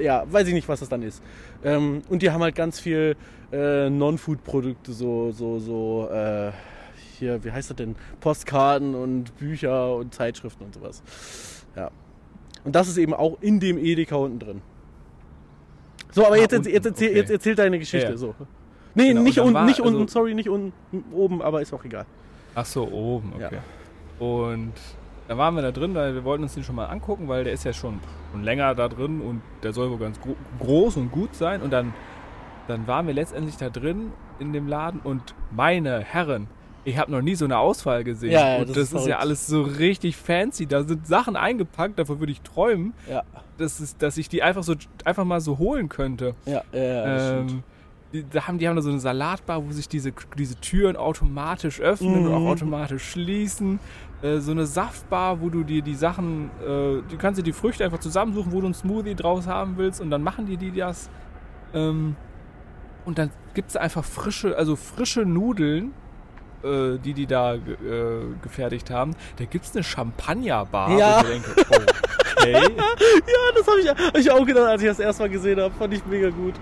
ja, weiß ich nicht, was das dann ist. Ähm, und die haben halt ganz viel äh, Non-Food-Produkte, so, so, so, äh, hier, wie heißt das denn? Postkarten und Bücher und Zeitschriften und sowas. Ja. Und das ist eben auch in dem Edeka unten drin. So, aber Ah, jetzt, unten, jetzt, erzähl, okay. jetzt erzähl deine Geschichte. Ja. So. Nee, Genau, nicht, unten, war- nicht unten, also- sorry, nicht unten, oben, aber ist auch egal. Ach so, oben, Ja. okay. Und da waren wir da drin, weil wir wollten uns den schon mal angucken, weil der ist ja schon, schon länger da drin und der soll wohl ganz gro groß und gut sein. Und dann, dann waren wir letztendlich da drin in dem Laden und meine Herren, ich habe noch nie so eine Auswahl gesehen. Ja, ja, und das das, ist ist, ja alles so richtig fancy. Da sind Sachen eingepackt, davon würde ich träumen, Ja, dass, es, dass ich die einfach so einfach mal so holen könnte. ja, ja, ja das stimmt. Ähm, da haben, die haben da so eine Salatbar, wo sich diese, diese Türen automatisch öffnen und Mhm. auch automatisch schließen. Äh, so eine Saftbar, wo du dir die Sachen, äh, du kannst dir die Früchte einfach zusammensuchen, wo du einen Smoothie draus haben willst und dann machen die die das. Ähm, und dann gibt es einfach frische, also frische Nudeln, äh, die die da äh, gefertigt haben. Da gibt es eine Champagnerbar, Ja. wo ich denke, okay. [LAUGHS] Ja, das habe ich, hab ich auch gedacht, als ich das erste Mal gesehen habe. Fand ich mega gut.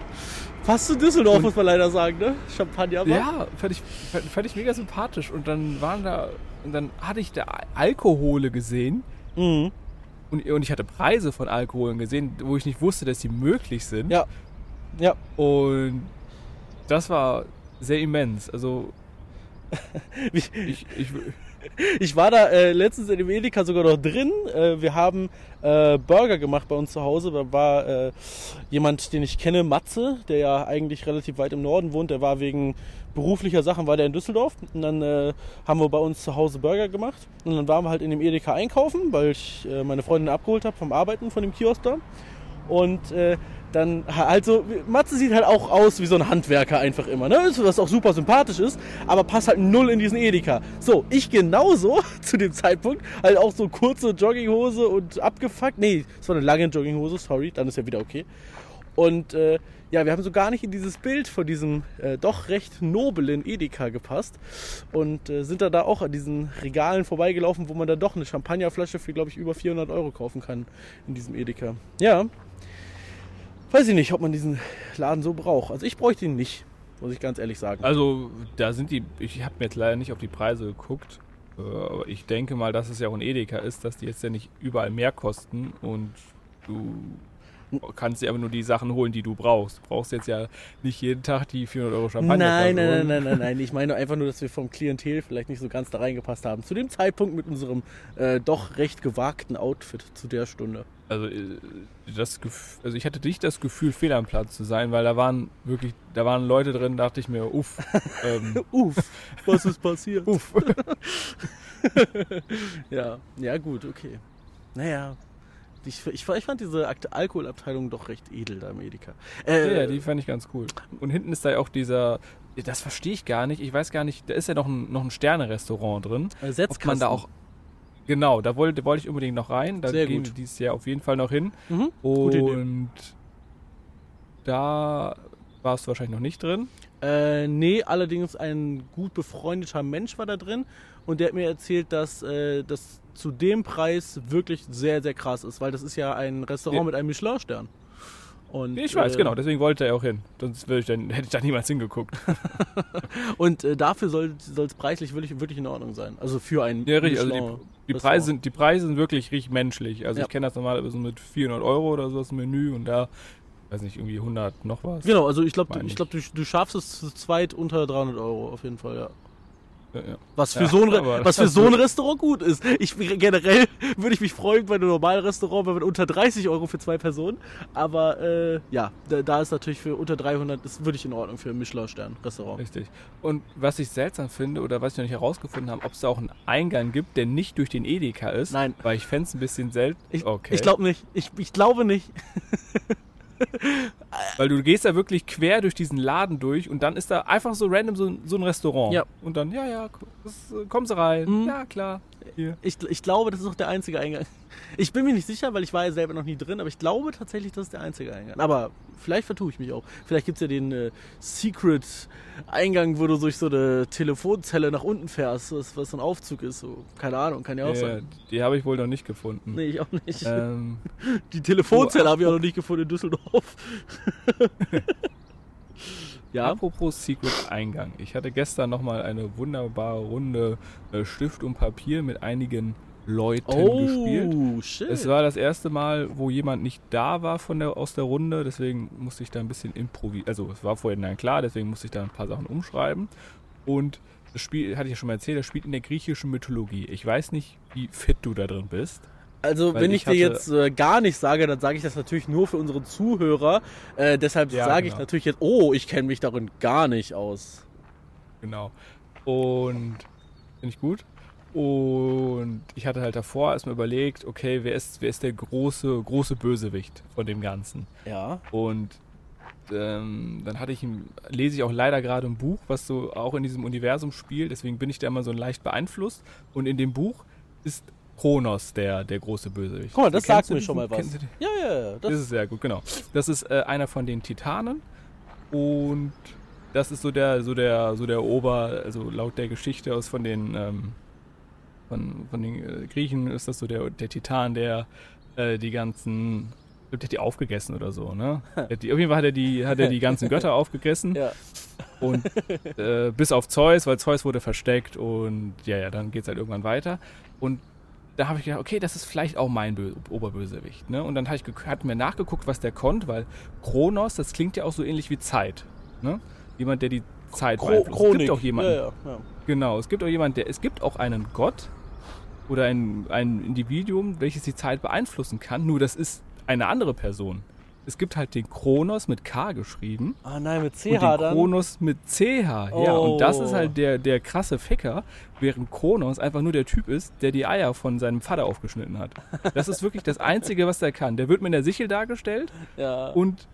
Passt zu Düsseldorf, Und- muss man leider sagen, ne? Champagner. Ja, fand ich, fand, ich mega sympathisch. Und dann waren da, und dann hatte ich da Alkohole gesehen. Mhm. Und, und ich hatte Preise von Alkoholen gesehen, wo ich nicht wusste, dass die möglich sind. Ja. Ja. Und das war sehr immens. Also Wie- ich, ich, Ich war da äh, letztens in dem Edeka sogar noch drin. Äh, wir haben äh, Burger gemacht bei uns zu Hause. Da war äh, jemand, den ich kenne, Matze, der ja eigentlich relativ weit im Norden wohnt. Der war wegen beruflicher Sachen war der in Düsseldorf. Und dann äh, haben wir bei uns zu Hause Burger gemacht. Und dann waren wir halt in dem Edeka einkaufen, weil ich äh, meine Freundin abgeholt habe vom Arbeiten von dem Kiosk da. Und dann, also, Matze sieht halt auch aus wie so ein Handwerker einfach immer, ne? Was auch super sympathisch ist, aber passt halt null in diesen Edeka. So, ich genauso [LAUGHS] zu dem Zeitpunkt, halt auch so kurze Jogginghose und abgefuckt. Nee, es war eine lange Jogginghose, sorry, dann ist ja wieder okay. Und äh, ja, wir haben so gar nicht in dieses Bild von diesem äh, doch recht noblen Edeka gepasst und äh, sind da da auch an diesen Regalen vorbeigelaufen, wo man dann doch eine Champagnerflasche für, glaube ich, über 400 Euro kaufen kann in diesem Edeka. Ja, weiß ich nicht, ob man diesen Laden so braucht. Also ich bräuchte ihn nicht, muss ich ganz ehrlich sagen. also da sind die, ich habe mir jetzt leider nicht auf die Preise geguckt. äh, Aber ich denke mal, dass es ja auch ein Edeka ist, dass die jetzt ja nicht überall mehr kosten und du kannst dir aber nur die Sachen holen, die du brauchst. Du brauchst jetzt ja nicht jeden Tag die 400 Euro Champagner. Nein, nein, nein, nein, nein, [LAUGHS] nein. Ich meine einfach nur, dass wir vom Klientel vielleicht nicht so ganz da reingepasst haben. Zu dem Zeitpunkt mit unserem äh, doch recht gewagten Outfit zu der Stunde. Also, äh, das, also ich hatte nicht das Gefühl, fehl am Platz zu sein, weil da waren wirklich, da waren Leute drin, dachte ich mir, uff, [LAUGHS] ähm, Uff, was ist passiert? uff. [LAUGHS] Ja, ja gut, okay. Naja, ich, ich, ich fand diese Alkoholabteilung doch recht edel da im Edeka. Äh, Ja, die fand ich ganz cool. Und hinten ist da ja auch dieser, das verstehe ich gar nicht, ich weiß gar nicht, da ist ja noch ein, noch ein Sterne-Restaurant drin. äh, Ob man da auch, genau, da wollte, wollte ich unbedingt noch rein, da Sehr gehen gut. wir dieses Jahr auf jeden Fall noch hin. Mhm. Und da warst du wahrscheinlich noch nicht drin. Äh, nee, allerdings ein gut befreundeter Mensch war da drin und der hat mir erzählt, dass äh, das zu dem Preis wirklich sehr, sehr krass ist, weil das ist ja ein Restaurant Ja. mit einem Michelin-Stern. Und, Ich weiß, äh, genau, deswegen wollte er auch hin. Sonst ich dann, hätte ich da niemals hingeguckt. [LAUGHS] Und äh, dafür soll es preislich wirklich, wirklich in Ordnung sein. Also für ein Ja, richtig. Also Michelin- die, die. Preise sind, die Preise sind wirklich richtig menschlich. Also Ja. ich kenne das normalerweise mit 400 Euro oder so das Menü und da, weiß nicht, irgendwie 100 noch was. Genau, also ich glaube, ich ich. glaub, du, du schaffst es zu zweit unter 300 Euro auf jeden Fall, ja. Ja, ja. Was für, Ja, so, ein, was für so ein Restaurant gut ist. Ich, generell würde ich mich freuen bei einem normalen Restaurant, wenn man unter 30 Euro für zwei Personen. Aber äh, ja, da, da ist natürlich für unter 300 ist wirklich in Ordnung für ein Michelin-Stern-Restaurant. Richtig. Und was ich seltsam finde, oder was ich noch nicht herausgefunden habe, ob es da auch einen Eingang gibt, der nicht durch den Edeka ist. Nein. Weil ich fände es ein bisschen selten. Ich, okay. ich glaube nicht. Ich, ich glaube nicht. [LAUGHS] Weil du gehst da wirklich quer durch diesen Laden durch und dann ist da einfach so random so, so ein Restaurant. Ja. Und dann, ja, ja, das, äh, kommen Sie rein. Mhm. Ja, klar. Hier. Ich, ich glaube, das ist auch der einzige Eingang. Ich bin mir nicht sicher, weil ich war ja selber noch nie drin, aber ich glaube tatsächlich, das ist der einzige Eingang. Aber vielleicht vertue ich mich auch. Vielleicht gibt es ja den äh, Secret-Eingang, wo du durch so eine Telefonzelle nach unten fährst, was, was so ein Aufzug ist. So, keine Ahnung, kann ja auch Ja, sein. die habe ich wohl noch nicht gefunden. Nee, ich auch nicht. Ähm, [LAUGHS] Die Telefonzelle habe ich auch noch nicht gefunden in Düsseldorf. [LAUGHS] [LAUGHS] ja. Apropos Secret-Eingang. Ich hatte gestern nochmal eine wunderbare Runde äh, Stift und Papier mit einigen Leuten gespielt. Oh, shit. Es war das erste Mal, wo jemand nicht da war von der, aus der Runde, deswegen musste ich da ein bisschen improvisieren. Also es war vorher nein klar, deswegen musste ich da ein paar Sachen umschreiben. Und das Spiel, hatte ich ja schon mal erzählt, das spielt in der griechischen Mythologie. Ich weiß nicht, wie fit du da drin bist. Also, Weil wenn ich ich, dir jetzt äh, gar nicht sage, dann sage ich das natürlich nur für unsere Zuhörer. Äh, deshalb Ja, sage ich genau. natürlich jetzt, oh, ich kenne mich darin gar nicht aus. Genau. Und finde ich gut. Und ich hatte halt davor erstmal überlegt, okay, wer ist, wer ist der große, große Bösewicht von dem Ganzen? Ja. Und ähm, dann hatte ich, lese ich auch leider gerade ein Buch, was so auch in diesem Universum spielt. Deswegen bin ich da immer so leicht beeinflusst. Und in dem Buch ist Kronos der, der große Bösewicht. Guck mal, das sagt du mir schon mal was. Ja, ja, ja. Das Das, ist sehr gut, genau. Das ist äh, einer von den Titanen und das ist so der, so der, so der Ober, also laut der Geschichte aus von den, ähm, von, von den äh, Griechen ist das so der, der Titan, der äh, die ganzen, ich glaub, der hat die aufgegessen oder so, ne? [LAUGHS] Die, auf jeden Fall hat er die, hat er die ganzen [LAUGHS] Götter aufgegessen ja. und [LAUGHS] äh, bis auf Zeus, weil Zeus wurde versteckt und ja, ja, dann geht's halt irgendwann weiter. Und da habe ich gedacht, okay, das ist vielleicht auch mein Bö Oberbösewicht. Ne? Und dann habe ich gek- hat mir nachgeguckt, was der konnte, weil Kronos, das klingt ja auch so ähnlich wie Zeit. Ne? Jemand, der die Zeit Chro beeinflusst. Chronik. Es gibt auch jemanden, Ja, ja, ja. genau, es gibt auch jemanden, der, es gibt auch einen Gott oder ein, ein Individuum, welches die Zeit beeinflussen kann, nur das ist eine andere Person. Es gibt halt den Kronos mit K geschrieben Ah nein, mit und CH den dann. Kronos mit CH. Ja, und das ist Oh. halt der, der krasse Ficker, während Kronos einfach nur der Typ ist, der die Eier von seinem Vater aufgeschnitten hat. Das ist wirklich das Einzige, was der kann. Der wird mit der Sichel dargestellt Ja. und,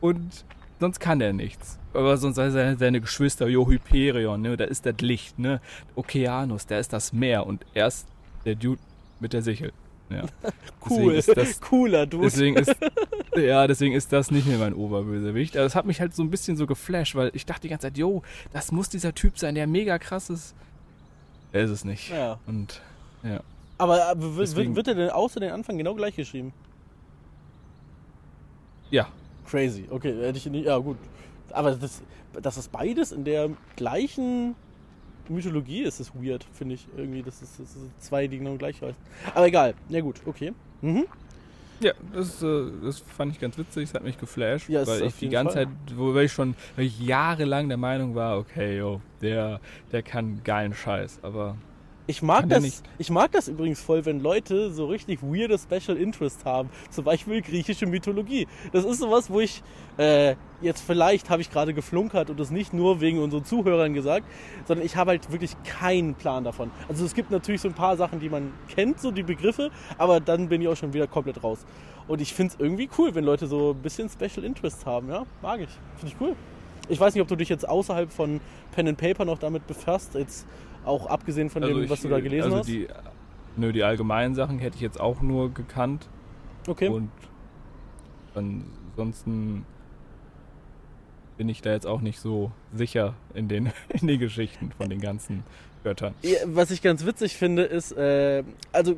und sonst kann er nichts. Aber sonst seine, seine Geschwister, Jo Hyperion, ne, da ist das Licht, ne? Okeanus, da ist das Meer und er ist der Dude mit der Sichel. Ja. [LAUGHS] Cool. Ist das, Cooler Dude. Deswegen ist, [LAUGHS] ja, deswegen ist das nicht mehr mein Oberbösewicht. Also das hat mich halt so ein bisschen so geflasht, weil ich dachte die ganze Zeit, yo, das muss dieser Typ sein, der mega krass ist. Er ist es nicht. Ja. Und ja. Aber, aber wird, Deswegen- wird er denn außer den Anfang genau gleich geschrieben? Ja, Crazy. Okay, hätte ich nicht. Ja, gut. Aber das, das ist beides in der gleichen Mythologie ist es weird, finde ich irgendwie. Das ist, das ist zwei, die genau gleich heißen. Aber egal. Ja, gut. Okay. Mhm. ja das, äh, das fand ich ganz witzig, es hat mich geflasht, Ja, es weil ich die ganze Fall. Zeit, wo ich schon weil ich jahrelang der Meinung war, okay, yo, der, der kann geilen Scheiß, aber Ich mag Kann das. Ich mag das übrigens voll, wenn Leute so richtig weirde Special Interest haben. Zum Beispiel griechische Mythologie. Das ist sowas, wo ich äh, jetzt vielleicht habe ich gerade geflunkert und das nicht nur wegen unseren Zuhörern gesagt, sondern ich habe halt wirklich keinen Plan davon. Also es gibt natürlich so ein paar Sachen, die man kennt, so die Begriffe, aber dann bin ich auch schon wieder komplett raus. Und ich finde es irgendwie cool, wenn Leute so ein bisschen Special Interest haben. Ja, mag ich. Finde ich cool. Ich weiß nicht, ob du dich jetzt außerhalb von Pen and Paper noch damit befasst, jetzt auch abgesehen von dem, also was ich, du da gelesen also hast. Die, nö, die allgemeinen Sachen hätte ich jetzt auch nur gekannt. okay. Und ansonsten bin ich da jetzt auch nicht so sicher in den, [LAUGHS] in den Geschichten von den ganzen Göttern. Ja, was ich ganz witzig finde, ist, äh, also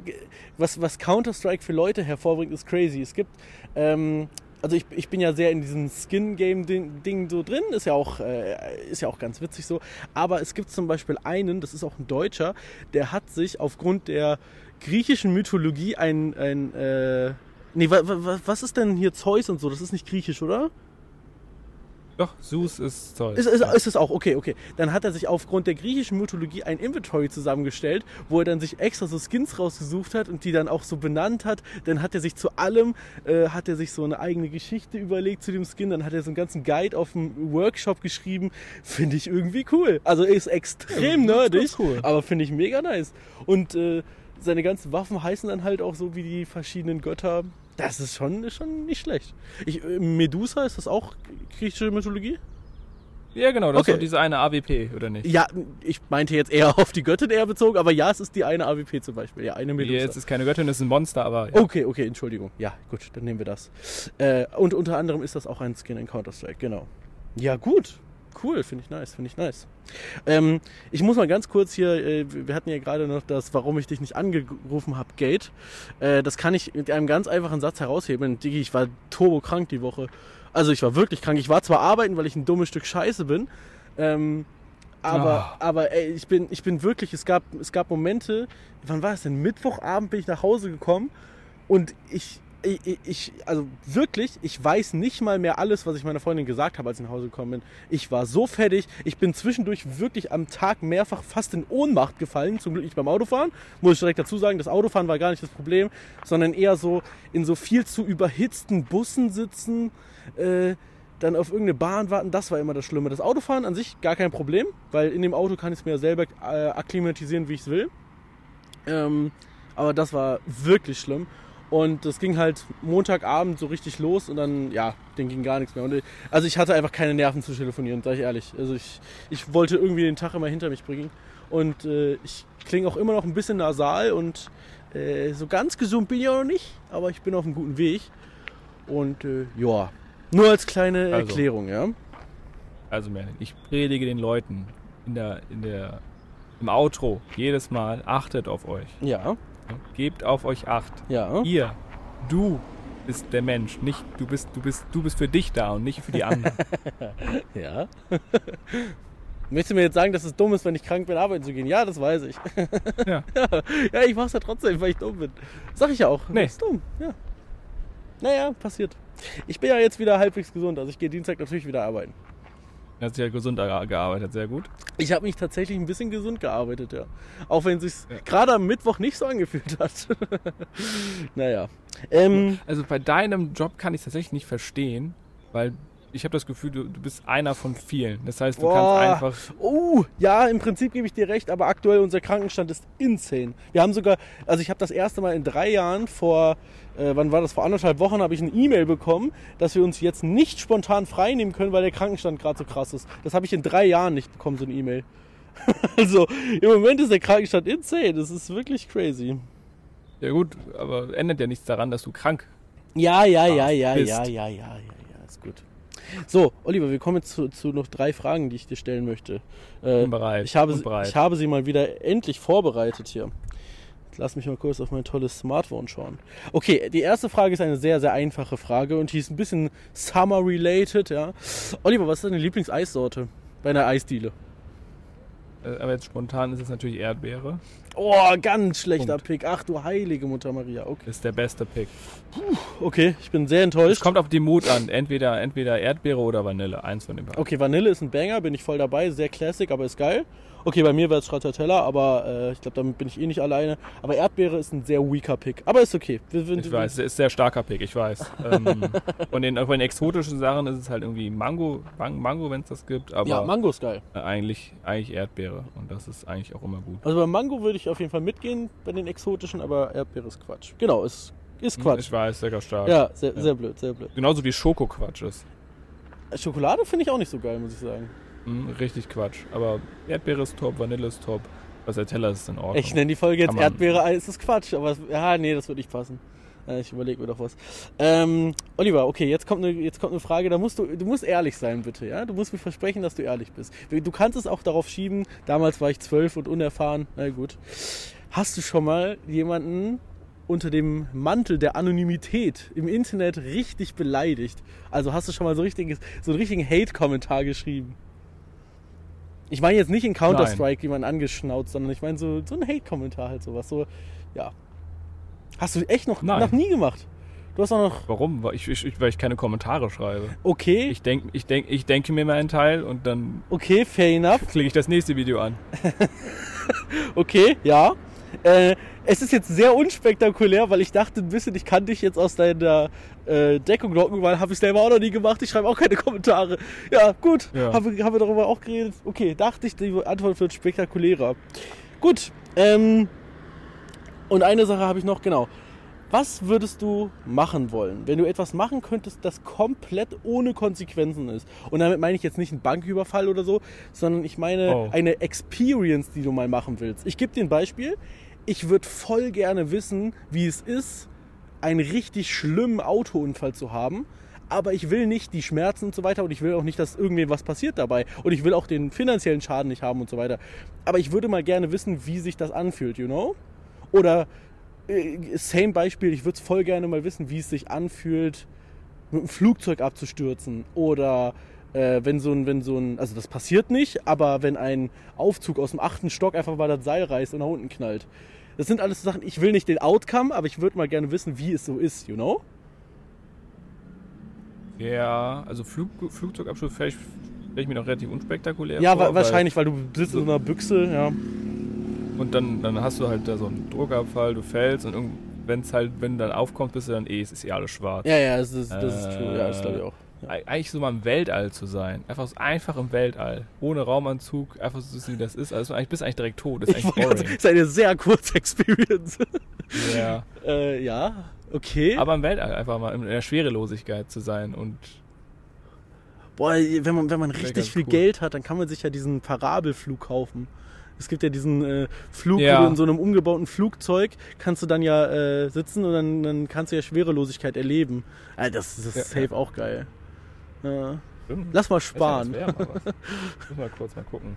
was, was Counter-Strike für Leute hervorbringt, ist crazy. Es gibt, ähm, also ich, ich bin ja sehr in diesem Skin-Game-Ding so drin, ist ja, auch, äh, ist ja auch ganz witzig so. Aber es gibt zum Beispiel einen, das ist auch ein Deutscher, der hat sich aufgrund der griechischen Mythologie ein, ein äh, nee, wa, wa, was ist denn hier Zeus und so? Das ist nicht griechisch, oder? Doch, Zeus ist Zeus. Ist, ist, ist es auch, okay, okay. Dann hat er sich aufgrund der griechischen Mythologie ein Inventory zusammengestellt, wo er dann sich extra so Skins rausgesucht hat und die dann auch so benannt hat. Dann hat er sich zu allem, äh, hat er sich so eine eigene Geschichte überlegt zu dem Skin. Dann hat er so einen ganzen Guide auf dem Workshop geschrieben. Finde ich irgendwie cool. Also ist extrem Ja, nerdig, cool. aber finde ich mega nice. Und äh, seine ganzen Waffen heißen dann halt auch so wie die verschiedenen Götter. Das ist schon, ist schon nicht schlecht. Ich, äh, Medusa, ist das auch griechische Mythologie? Ja, genau, das Okay. ist doch diese eine AWP, oder nicht? Ja, ich meinte jetzt eher [LAUGHS] auf die Göttin eher bezogen, aber ja, es ist die eine AWP zum Beispiel. Ja, eine Medusa. jetzt ist keine Göttin, das ist ein Monster, aber ja. Okay, okay, Entschuldigung. Ja, gut, dann nehmen wir das. Äh, und unter anderem ist das auch ein Skin in Counter-Strike, genau. Ja, gut. Cool, finde ich nice, finde ich nice. Ähm, ich muss mal ganz kurz hier, äh, wir hatten ja gerade noch das, warum ich dich nicht angerufen habe, Gate. Äh, das kann ich mit einem ganz einfachen Satz herausheben. Digi, ich war turbo krank die Woche. Also ich war wirklich krank. Ich war zwar arbeiten, weil ich ein dummes Stück Scheiße bin, ähm, aber, aber ey, ich bin, ich bin wirklich, es gab, es gab Momente, wann war es denn? Mittwochabend bin ich nach Hause gekommen und ich, ich, ich, also wirklich, ich weiß nicht mal mehr alles, was ich meiner Freundin gesagt habe, als ich nach Hause gekommen bin. Ich war so fertig. Ich bin zwischendurch wirklich am Tag mehrfach fast in Ohnmacht gefallen. Zum Glück nicht beim Autofahren. Muss ich direkt dazu sagen, das Autofahren war gar nicht das Problem, sondern eher so in so viel zu überhitzten Bussen sitzen, äh, dann auf irgendeine Bahn warten. Das war immer das Schlimme. Das Autofahren an sich gar kein Problem, weil in dem Auto kann ich es mir selber äh, akklimatisieren, wie ich es will. Ähm, aber das war wirklich schlimm. Und das ging halt Montagabend so richtig los und dann, ja, den ging gar nichts mehr. Und, also ich hatte einfach keine Nerven zu telefonieren, sag ich ehrlich. Also ich, ich wollte irgendwie den Tag immer hinter mich bringen. Und äh, ich klinge auch immer noch ein bisschen nasal und äh, so ganz gesund bin ich auch noch nicht, aber ich bin auf einem guten Weg. Und äh, ja, nur als kleine Also. Erklärung, ja. Also Merlin, ich predige den Leuten in der, in der, im Outro jedes Mal, achtet auf euch. Ja, Gebt auf euch acht. ja. Ihr, du bist der Mensch, nicht du bist, du bist, du bist für dich da und nicht für die anderen. [LAUGHS] Ja. [LAUGHS] Möchtest du mir jetzt sagen, dass es dumm ist, wenn ich krank bin, arbeiten zu gehen? Ja, das weiß ich. Ja. [LAUGHS] ja, ja, ich mach's ja trotzdem, weil ich dumm bin. Sag ich ja auch. Nee. Das ist dumm, ja. Naja, passiert. Ich bin ja jetzt wieder halbwegs gesund, also ich gehe Dienstag natürlich wieder arbeiten. Er hat sich ja gesund ge- gearbeitet, sehr gut. Ich habe mich tatsächlich ein bisschen gesund gearbeitet, ja. Auch wenn es sich Ja. gerade am Mittwoch nicht so angefühlt hat. [LAUGHS] naja. Ähm, Also bei deinem Job kann ich es tatsächlich nicht verstehen, weil ich habe das Gefühl, du, du bist einer von vielen. Das heißt, du Boah. kannst einfach. Oh, ja, im Prinzip gebe ich dir recht, aber aktuell unser Krankenstand ist insane. Wir haben sogar, also ich habe das erste Mal in drei Jahren vor, äh, wann war das, vor anderthalb Wochen habe ich eine E-Mail bekommen, dass wir uns jetzt nicht spontan freinehmen können, weil der Krankenstand gerade so krass ist. Das habe ich in drei Jahren nicht bekommen, so eine E-Mail. [LAUGHS] also im Moment ist der Krankenstand insane, das ist wirklich crazy. Ja gut, aber ändert ja nichts daran, dass du krank Ja, ja, ja, ja, ja, ja, ja, ja, ja. So, Oliver, wir kommen jetzt zu, zu noch drei Fragen, die ich dir stellen möchte. Äh, bin bereit. ich, habe, bereit. ich habe sie mal wieder endlich vorbereitet hier. Jetzt lass mich mal kurz auf mein tolles Smartphone schauen. Okay, die erste Frage ist eine sehr, sehr einfache Frage und die ist ein bisschen Summer-related, ja. Oliver, was ist deine Lieblingseissorte bei einer Eisdiele? Äh, aber jetzt spontan ist es natürlich Erdbeere. Oh, ganz schlechter Punkt. Pick. Ach du heilige Mutter Maria. Okay, Ist der beste Pick. okay ich bin sehr Es enttäuscht. kommt auf die Mut an. Entweder, entweder Erdbeere oder Vanille. Eins von den beiden. Okay, Vanille ist ein Banger, bin ich voll dabei. Sehr classic, aber ist geil. Okay, bei mir wäre es Stracciatella, aber äh, ich glaube, damit bin ich eh nicht alleine. Aber Erdbeere ist ein sehr weaker Pick. Aber ist okay. Wir, wir, Ich weiß, es ist sehr starker Pick, ich weiß. [LAUGHS] ähm, von, den, von den exotischen Sachen ist es halt irgendwie Mango, Man- Mango wenn es das gibt, aber Ja, Mango ist geil. äh, eigentlich, eigentlich Erdbeere. Und das ist eigentlich auch immer gut. Also bei Mango würde ich auf jeden Fall mitgehen, bei den exotischen, aber Erdbeere ist Quatsch. Genau, ist, ist Quatsch. Ich weiß, sehr stark. Ja, sehr, Ja. sehr blöd, sehr blöd. Genauso wie Schokoquatsch ist. Schokolade finde ich auch nicht so geil, muss ich sagen. Hm, richtig Quatsch. Aber Erdbeere ist top, Vanille ist top. Stracciatella ist in Ordnung. Ich nenne die Folge jetzt Erdbeere, Eis ist Quatsch, aber ja, nee, das würde nicht passen. Äh, Ich überlege mir doch was. Ähm, Oliver, okay, jetzt kommt, eine, jetzt kommt eine Frage, da musst du, du musst ehrlich sein, bitte, ja? Du musst mir versprechen, dass du ehrlich bist. Du kannst es auch darauf schieben, damals war ich zwölf und unerfahren, na gut. Hast du schon mal jemanden unter dem Mantel der Anonymität im Internet richtig beleidigt? Also hast du schon mal so, richtiges, so einen richtigen Hate-Kommentar geschrieben? Ich meine jetzt nicht in Counter-Strike jemanden angeschnauzt, sondern ich meine so, so ein Hate-Kommentar halt sowas. So, ja. Hast du echt noch, Nein. noch nie gemacht? Du hast auch noch, Warum? Weil ich, ich, weil ich keine Kommentare schreibe. okay, Ich, denk, ich, denk, ich denke mir mal einen Teil und dann okay, fair enough, klicke ich das nächste Video an. [LAUGHS] okay, ja. Äh, es ist jetzt sehr unspektakulär, weil ich dachte ein bisschen, ich kann dich jetzt aus deiner äh, Deckung locken, weil habe ich selber auch noch nie gemacht. Ich schreibe auch keine Kommentare. Ja, gut, Ja. Haben, wir- haben wir darüber auch geredet. Okay, dachte ich, die Antwort wird spektakulärer. Gut, ähm, und eine Sache habe ich noch, genau. Was würdest du machen wollen, wenn du etwas machen könntest, das komplett ohne Konsequenzen ist? Und damit meine ich jetzt nicht einen Banküberfall oder so, sondern ich meine Oh. eine Experience, die du mal machen willst. Ich gebe dir ein Beispiel. Ich würde voll gerne wissen, wie es ist, einen richtig schlimmen Autounfall zu haben. Aber ich will nicht die Schmerzen und so weiter und ich will auch nicht, dass irgendwem was passiert dabei. Und ich will auch den finanziellen Schaden nicht haben und so weiter. Aber ich würde mal gerne wissen, wie sich das anfühlt, you know? Oder äh, same Beispiel, ich würde es voll gerne mal wissen, wie es sich anfühlt, mit einem Flugzeug abzustürzen. Oder äh, wenn so ein, wenn so ein, also das passiert nicht, aber wenn ein Aufzug aus dem achten Stock einfach mal das Seil reißt und nach unten knallt. Das sind alles so Sachen, ich will nicht den Outcome, aber ich würde mal gerne wissen, wie es so ist, you know? Ja, also Flug, vielleicht stelle ich mir noch relativ unspektakulär Ja, vor. wa weil- wahrscheinlich, weil du sitzt in so einer Büchse, ja. Und dann, dann hast du halt da so einen Druckabfall, du fällst und wenn es halt, wenn du dann aufkommst, bist du dann eh, es ist eh alles schwarz. Ja, ja, das ist, das ist Äh, true, ja, das glaube ich auch. Eig- Eigentlich so mal im Weltall zu sein. Einfach, einfach im Weltall. Ohne Raumanzug, einfach so zu wissen, wie das ist. Also eigentlich bist du eigentlich direkt tot. Das ist Ich eigentlich boring. sagen, ist eine sehr kurze Experience. Ja. [LAUGHS] äh, ja, okay. Aber im Weltall einfach mal in der Schwerelosigkeit zu sein und Boah, wenn man, wenn man richtig viel cool. Geld hat, dann kann man sich ja diesen Parabelflug kaufen. Es gibt ja diesen äh, Flug, Ja. wo du in so einem umgebauten Flugzeug kannst du dann ja äh, sitzen und dann, dann kannst du ja Schwerelosigkeit erleben. Alter, das, das ist Ja, safe auch geil. Ja. Lass mal Ja, sparen. das wär mal was. [LAUGHS] Muss mal kurz mal gucken.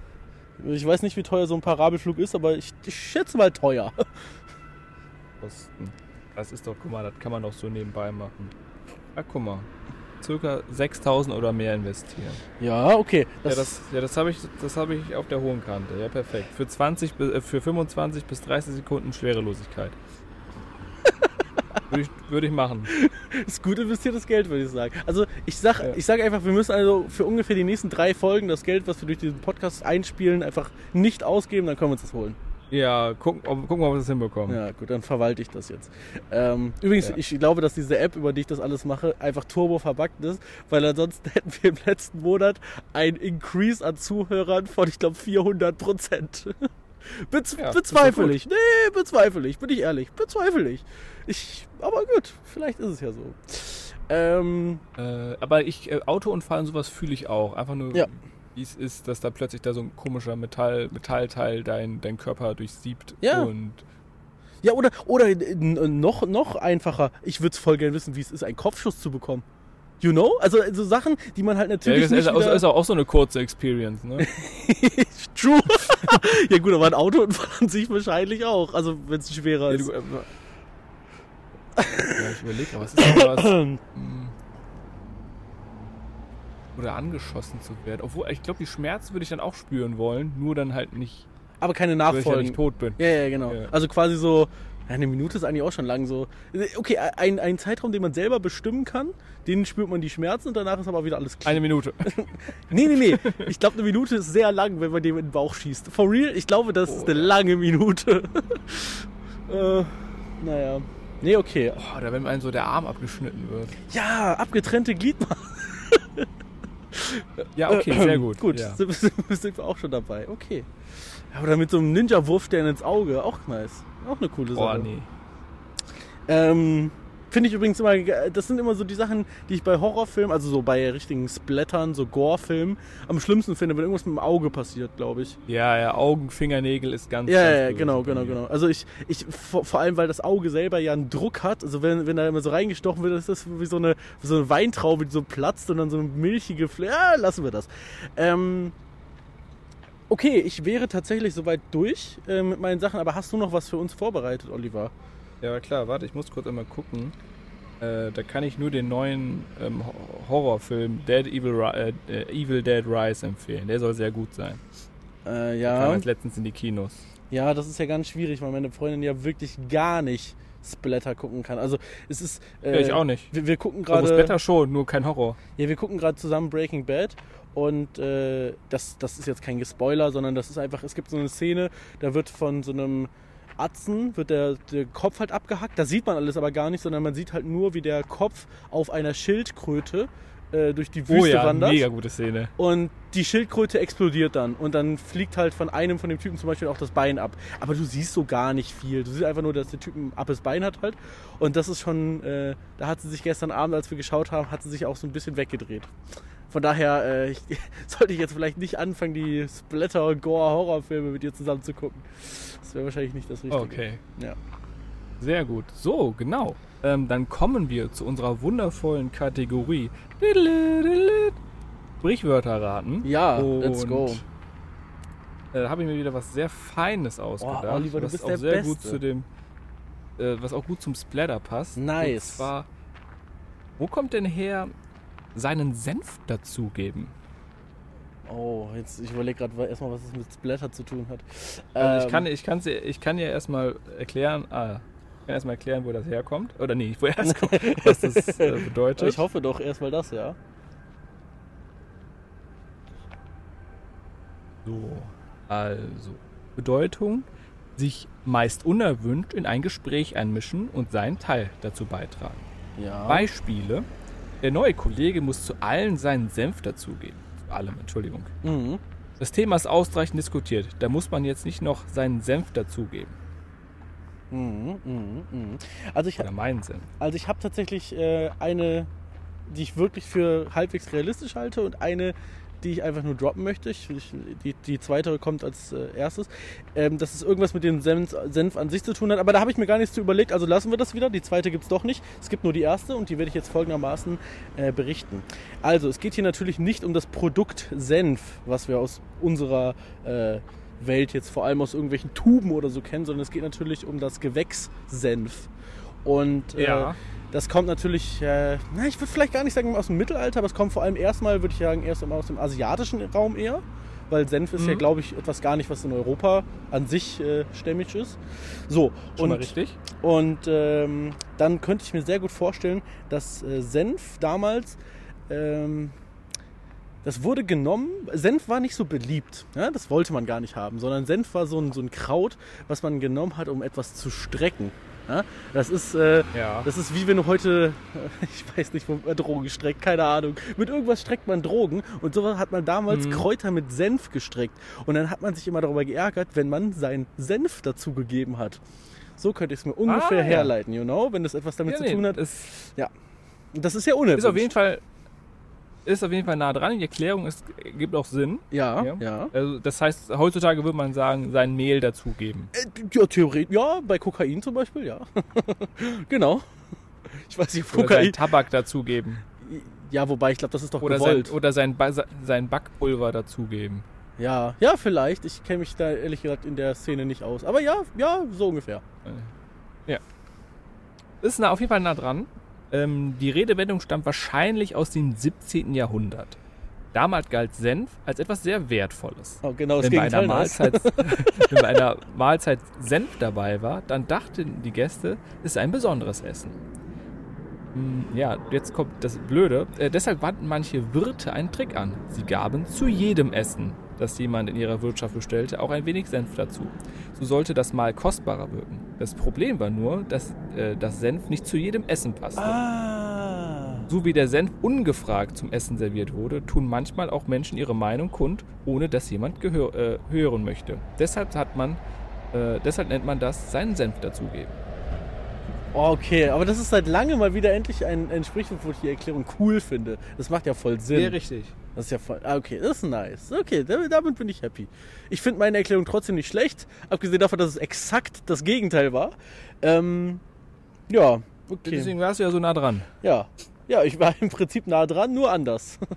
Ich weiß nicht, wie teuer so ein Parabelflug ist, aber ich, ich schätze mal teuer. Kosten. Das ist doch, guck mal, das kann man doch so nebenbei machen. Ja, guck mal. Circa 6000 oder mehr investieren. Ja, okay. ja, das, ja, das habe ich, das habe ich auf der hohen Kante. Ja, perfekt. Für 20, bi- äh, für 25 bis 30 Sekunden Schwerelosigkeit. Würde, ich, würde ich machen. [LAUGHS] ist gut investiertes Geld, würde ich sagen. Also ich sag, Ja. ich sag einfach, wir müssen also für ungefähr die nächsten drei Folgen das Geld, was wir durch diesen Podcast einspielen, einfach nicht ausgeben, dann können wir uns das holen. Ja, gucken, ob, gucken ob wir das hinbekommen. Ja, gut, dann verwalte ich das jetzt. Ähm, übrigens, Ja. ich glaube, dass diese App, über die ich das alles mache, einfach turbo verbuggt ist, weil ansonsten [LAUGHS] hätten wir im letzten Monat ein Increase an Zuhörern von, ich glaube, 400 Prozent. Bez Ja, bezweifle ich. Nee, bezweifle ich. Bin ich ehrlich. Bezweifle ich. Ich, aber gut, vielleicht ist es ja so. Ähm, Äh, aber ich, äh, Autounfall und sowas fühle ich auch. Einfach nur, Ja. wie es ist, dass da plötzlich da so ein komischer Metall, Metallteil dein, dein Körper durchsiebt. Ja. Und ja, oder, oder äh, noch, noch einfacher. Ich würde es voll gerne wissen, wie es ist, einen Kopfschuss zu bekommen. You know? Also so Sachen, die man halt ja, natürlich das nicht ist, auch- wieder... ist auch so eine kurze Experience, ne? [LAUGHS] True. [LAUGHS] ja gut, aber ein Autounfall [LAUGHS] an sich wahrscheinlich auch. Also wenn es schwerer Ja, ist. du, äh, ja, ich überlege, was ist denn was? Hm. Oder angeschossen zu werden. Obwohl, ich glaube, die Schmerzen würde ich dann auch spüren wollen, nur dann halt nicht, aber keine weil ich ja nicht tot bin. Ja, ja, genau. Ja. Also quasi so, ja, eine Minute ist eigentlich auch schon lang so. Okay, ein, ein Zeitraum, den man selber bestimmen kann, den spürt man die Schmerzen und danach ist aber wieder alles klar. Eine Minute. [LAUGHS] Nee, nee, nee. Ich glaube, eine Minute ist sehr lang, wenn man dem in den Bauch schießt. For real, ich glaube, das ist Oh, eine ja. lange Minute. [LAUGHS] äh, naja. Nee, okay. Oh, oder wenn einem so der Arm abgeschnitten wird. Ja, abgetrennte Gliedmaßen. Ja, okay, sehr gut. Gut, Ja. sind, [LAUGHS] sind wir auch schon dabei. Okay. Oder mit so einem Ninja-Wurfstern ins Auge. Auch nice. Auch eine coole Oh, Sache. nee. Ähm, Finde ich übrigens immer, das sind immer so die Sachen, die ich bei Horrorfilmen, also so bei richtigen Splattern, so Gore-Filmen, am schlimmsten finde, wenn irgendwas mit dem Auge passiert, glaube ich. Ja, ja, Augen, Fingernägel ist ganz Ja, ganz ja, genau, genau, genau. Also ich, ich vor, vor allem, weil das Auge selber ja einen Druck hat, also wenn, wenn da immer so reingestochen wird, ist das wie so eine, so eine Weintraube, die so platzt und dann so eine milchige Fl Ja, lassen wir das. Ähm, okay, ich wäre tatsächlich soweit durch äh, mit meinen Sachen, aber hast du noch was für uns vorbereitet, Oliver? Ja, klar, warte, ich muss kurz einmal gucken. Äh, da kann ich nur den neuen ähm, Ho- Horrorfilm Dead Evil, äh, äh, Evil Dead Rise empfehlen. Der soll sehr gut sein. Äh, Kam ja, jetzt letztens in die Kinos. ja, das ist ja ganz schwierig, weil meine Freundin ja wirklich gar nicht Splatter gucken kann. Also es ist... Äh, ja, ich auch nicht. Wir, wir gucken gerade... Blätter schon, nur kein Horror. Ja, wir gucken gerade zusammen Breaking Bad und äh, das, das ist jetzt kein Gespoiler, sondern das ist einfach, es gibt so eine Szene, da wird von so einem Atzen, wird der, der Kopf halt abgehackt, da sieht man alles aber gar nicht, sondern man sieht halt nur, wie der Kopf auf einer Schildkröte äh, durch die Oh Wüste ja, wandert. mega gute Szene. Und die Schildkröte explodiert dann. Und dann fliegt halt von einem von dem Typen zum Beispiel auch das Bein ab. Aber du siehst so gar nicht viel. Du siehst einfach nur, dass der Typ ein abes Bein hat halt. Und das ist schon, äh, da hat sie sich gestern Abend, als wir geschaut haben, hat sie sich auch so ein bisschen weggedreht. Von daher äh, ich, [LAUGHS] sollte ich jetzt vielleicht nicht anfangen, die Splatter- und Gore-Horrorfilme mit dir zusammen zu gucken. Das wäre wahrscheinlich nicht das Richtige. Okay. Ja. Sehr gut. So, genau. Ähm, dann kommen wir zu unserer wundervollen Kategorie. Sprichwörter raten. Ja, Und, let's go. Äh, Da habe ich mir wieder was sehr Feines ausgedacht. Oliver, du was auch sehr gut Beste. zu dem, äh, was auch gut zum Splatter passt. Nice. Und zwar, wo kommt denn her seinen Senf dazugeben? Oh, jetzt, ich überlege gerade erstmal, was es mit Splatter zu tun hat. Also ich, Ähm, kann, ich, kann's, dir- ich kann ja erstmal erklären, ah, ich kann erstmal erklären, wo das herkommt. Oder nee, woher [LAUGHS] es kommt, was das äh, [LAUGHS] bedeutet. Ich hoffe doch erstmal das, ja. So, also. Bedeutung, sich meist unerwünscht in ein Gespräch einmischen und seinen Teil dazu beitragen. Ja. Beispiele. Der neue Kollege muss zu allen seinen Senf dazugeben. Zu allem, Entschuldigung. Mhm. Das Thema ist ausreichend diskutiert. Da muss man jetzt nicht noch seinen Senf dazugeben. Mhm, mhm, mhm. Also ich, Oder meinen Senf. also ich habe tatsächlich äh, eine, die ich wirklich für halbwegs realistisch halte und eine, die ich einfach nur droppen möchte. Ich, ich, die, die zweite kommt als äh, erstes. Ähm, dass es irgendwas mit dem Senf, Senf an sich zu tun hat. Aber da habe ich mir gar nichts zu überlegt. Also lassen wir das wieder. Die zweite gibt es doch nicht. Es gibt nur die erste und die werde ich jetzt folgendermaßen äh, berichten. Also es geht hier natürlich nicht um das Produkt Senf, was wir aus unserer äh, Welt jetzt vor allem aus irgendwelchen Tuben oder so kennen, sondern es geht natürlich um das Gewächs Senf. Und äh, Ja. Das kommt natürlich, äh, na, ich würde vielleicht gar nicht sagen aus dem Mittelalter, aber es kommt vor allem erstmal, würde ich sagen, erst aus dem asiatischen Raum eher. Weil Senf ist ja, Mhm. glaube ich, etwas gar nicht, was in Europa an sich äh, stämmig ist. So, Schon und, richtig? und ähm, dann könnte ich mir sehr gut vorstellen, dass äh, Senf damals, ähm, das wurde genommen, Senf war nicht so beliebt, ja? das wollte man gar nicht haben, sondern Senf war so ein, so ein Kraut, was man genommen hat, um etwas zu strecken. Ja? Das ist, äh, Ja. das ist wie wenn du heute, [LAUGHS] ich weiß nicht, wo man Drogen streckt, keine Ahnung. Mit irgendwas streckt man Drogen und so hat man damals Mhm. Kräuter mit Senf gestreckt. Und dann hat man sich immer darüber geärgert, wenn man seinen Senf dazugegeben hat. So könnte ich es mir ungefähr Ah, ja. herleiten, you know, wenn das etwas damit Ja, zu nee, tun hat. Ist, Und das ist ja unerwünscht. ist auf jeden Fall ist auf jeden Fall nah dran. Die Erklärung ist, gibt auch Sinn. Ja, Ja. ja. Also das heißt, heutzutage würde man sagen, sein Mehl dazugeben. Äh, Ja, theoretisch, ja, bei Kokain zum Beispiel, ja. [LAUGHS] genau. Ich weiß nicht, Oder Kokain. seinen Tabak dazugeben. Ja, wobei ich glaube, das ist doch Oder sein, gewollt. oder sein, Ba- sein Backpulver dazugeben. Ja, ja, vielleicht. Ich kenne mich da ehrlich gesagt in der Szene nicht aus. Aber ja, ja, so ungefähr. Ist nah, auf jeden Fall nah dran. Ähm, die Redewendung stammt wahrscheinlich aus dem 17. Jahrhundert. Damals galt Senf als etwas sehr Wertvolles. Oh, genau Wenn bei, einer. Mahlzeit, [LAUGHS] [LAUGHS] wenn bei einer Mahlzeit Senf dabei war, dann dachten die Gäste, es sei ein besonderes Essen. Hm, Ja, jetzt kommt das Blöde. Äh, deshalb wandten manche Wirte einen Trick an. Sie gaben zu jedem Essen, das jemand in ihrer Wirtschaft bestellte, auch ein wenig Senf dazu. So sollte das Mahl kostbarer wirken. Das Problem war nur, dass äh, das Senf nicht zu jedem Essen passte. Ah. So wie der Senf ungefragt zum Essen serviert wurde, tun manchmal auch Menschen ihre Meinung kund, ohne dass jemand gehör, äh, hören möchte. Deshalb hat man, äh, deshalb nennt man das seinen Senf dazugeben. Okay, aber das ist seit langem mal wieder endlich ein, ein Sprichwort, wo ich die Erklärung cool finde. Das macht ja voll Sinn. richtig. Das ist ja voll. Ah, okay, das ist nice. Okay, damit, bin ich happy. Ich finde meine Erklärung trotzdem nicht schlecht, abgesehen davon, dass es exakt das Gegenteil war. Ähm, ja, okay. Deswegen warst du ja so nah dran. Ja. Ja, ich war [LAUGHS] im Prinzip nah dran, nur anders. [LAUGHS]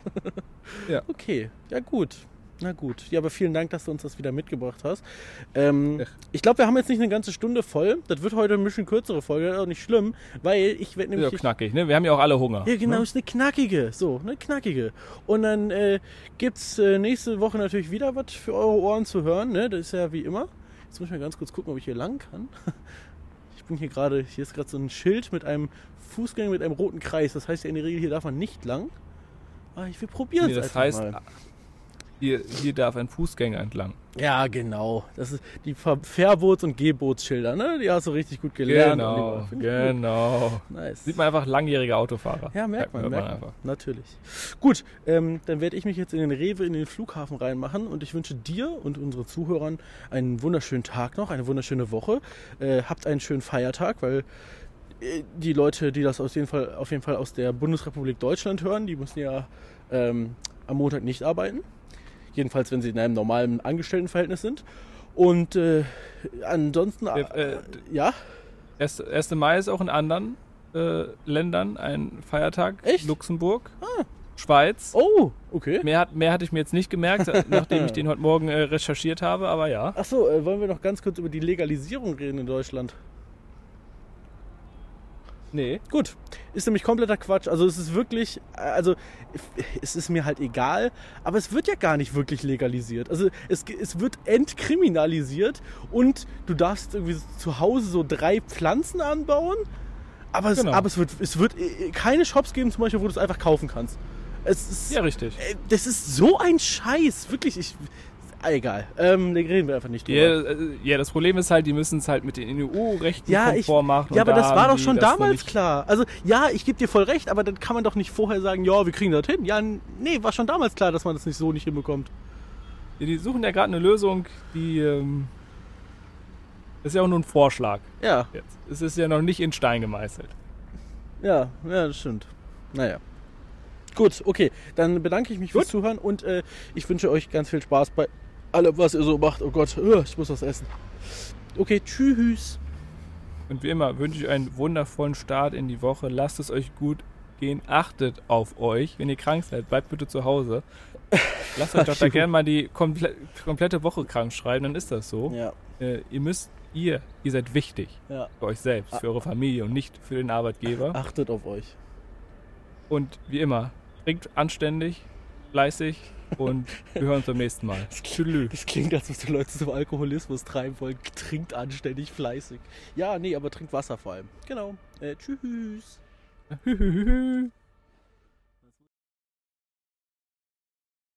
Ja. Okay, ja gut. Na gut. Ja, aber vielen Dank, dass du uns das wieder mitgebracht hast. Ähm, ich glaube, wir haben jetzt nicht eine ganze Stunde voll. Das wird heute ein bisschen kürzere Folge, das ist auch nicht schlimm, weil ich werde Ist ja nämlich. knackig, ne? Wir haben ja auch alle Hunger. Ja, genau, Ne? ist eine knackige. So, eine knackige. Und dann äh, gibt's äh, nächste Woche natürlich wieder was für eure Ohren zu hören. Ne? Das ist ja wie immer. Jetzt muss ich mal ganz kurz gucken, ob ich hier lang kann. [LAUGHS] Ich bin hier gerade, hier ist gerade so ein Schild mit einem Fußgänger mit einem roten Kreis. Das heißt ja in der Regel, hier darf man nicht lang. Aber ich will probieren Nee, es das einfach heißt, mal. Hier, hier darf ein Fußgänger entlang. Ja, genau. Das ist die Ver Verbots- und Gebotsschilder, ne? Die hast du richtig gut gelernt. Genau, gut. genau. Nice. Sieht man einfach langjährige Autofahrer. Ja, merkt man, merkt man einfach. Natürlich. Gut, ähm, dann werde ich mich jetzt in den Rewe, in den Flughafen reinmachen und ich wünsche dir und unseren Zuhörern einen wunderschönen Tag noch, eine wunderschöne Woche. Äh, habt einen schönen Feiertag, weil äh, die Leute, die das auf jeden Fall, auf jeden Fall aus der Bundesrepublik Deutschland hören, die müssen ja ähm, am Montag nicht arbeiten. Jedenfalls, wenn sie in einem normalen Angestelltenverhältnis sind. Und äh, ansonsten, Äh, äh, ja, Erst- 1. Mai ist auch in anderen äh, Ländern ein Feiertag. Echt? Luxemburg, Ah. Schweiz. oh, okay. Mehr, hat, mehr hatte ich mir jetzt nicht gemerkt, [LAUGHS] nachdem ich den heute Morgen äh, recherchiert habe, aber ja. Achso, äh, wollen wir noch ganz kurz über die Legalisierung reden in Deutschland? Nee. Gut, ist nämlich kompletter Quatsch. Also es ist wirklich, äh, also es ist mir halt egal, aber es wird ja gar nicht wirklich legalisiert. Also es, es wird entkriminalisiert und du darfst irgendwie zu Hause so drei Pflanzen anbauen, aber es, Genau. aber es wird, es wird äh, keine Shops geben zum Beispiel, wo du es einfach kaufen kannst. Es ist, Ja, richtig. äh, das ist so ein Scheiß, wirklich. Ich, egal, ähm, da reden wir einfach nicht drüber. Ja, äh, ja, das Problem ist halt, die müssen es halt mit den EU-Rechten Ja, ich, konform machen. ja aber da das war doch schon damals klar. Also ja, ich gebe dir voll recht, aber dann kann man doch nicht vorher sagen, ja, wir kriegen das hin. Ja, nee, war schon damals klar, dass man das nicht so nicht hinbekommt. Ja, die suchen ja gerade eine Lösung, die. Ähm, ist ja auch nur ein Vorschlag Ja, jetzt. Es ist ja noch nicht in Stein gemeißelt. ja, ja, das stimmt. Naja. Gut, okay, dann bedanke ich mich fürs Zuhören und äh, ich wünsche euch ganz viel Spaß bei allem, was ihr so macht. Oh Gott, äh, ich muss was essen. Okay, tschüss. Und wie immer wünsche ich einen wundervollen Start in die Woche. Lasst es euch gut gehen. Achtet auf euch. Wenn ihr krank seid, bleibt bitte zu Hause. [LAUGHS] Lasst euch doch da gerne mal die komple komplette Woche krank schreiben, dann ist das so. Ja, Äh, ihr müsst, ihr, ihr seid wichtig ja. für euch selbst, für eure Familie und nicht für den Arbeitgeber. Achtet auf euch. Und wie immer, trinkt anständig, fleißig und wir hören uns beim nächsten Mal. Das klingt, als ob die Leute zum Alkoholismus treiben wollen. Trinkt anständig, fleißig. Ja, nee, aber trinkt Wasser vor allem. Genau. Äh. Tschüss.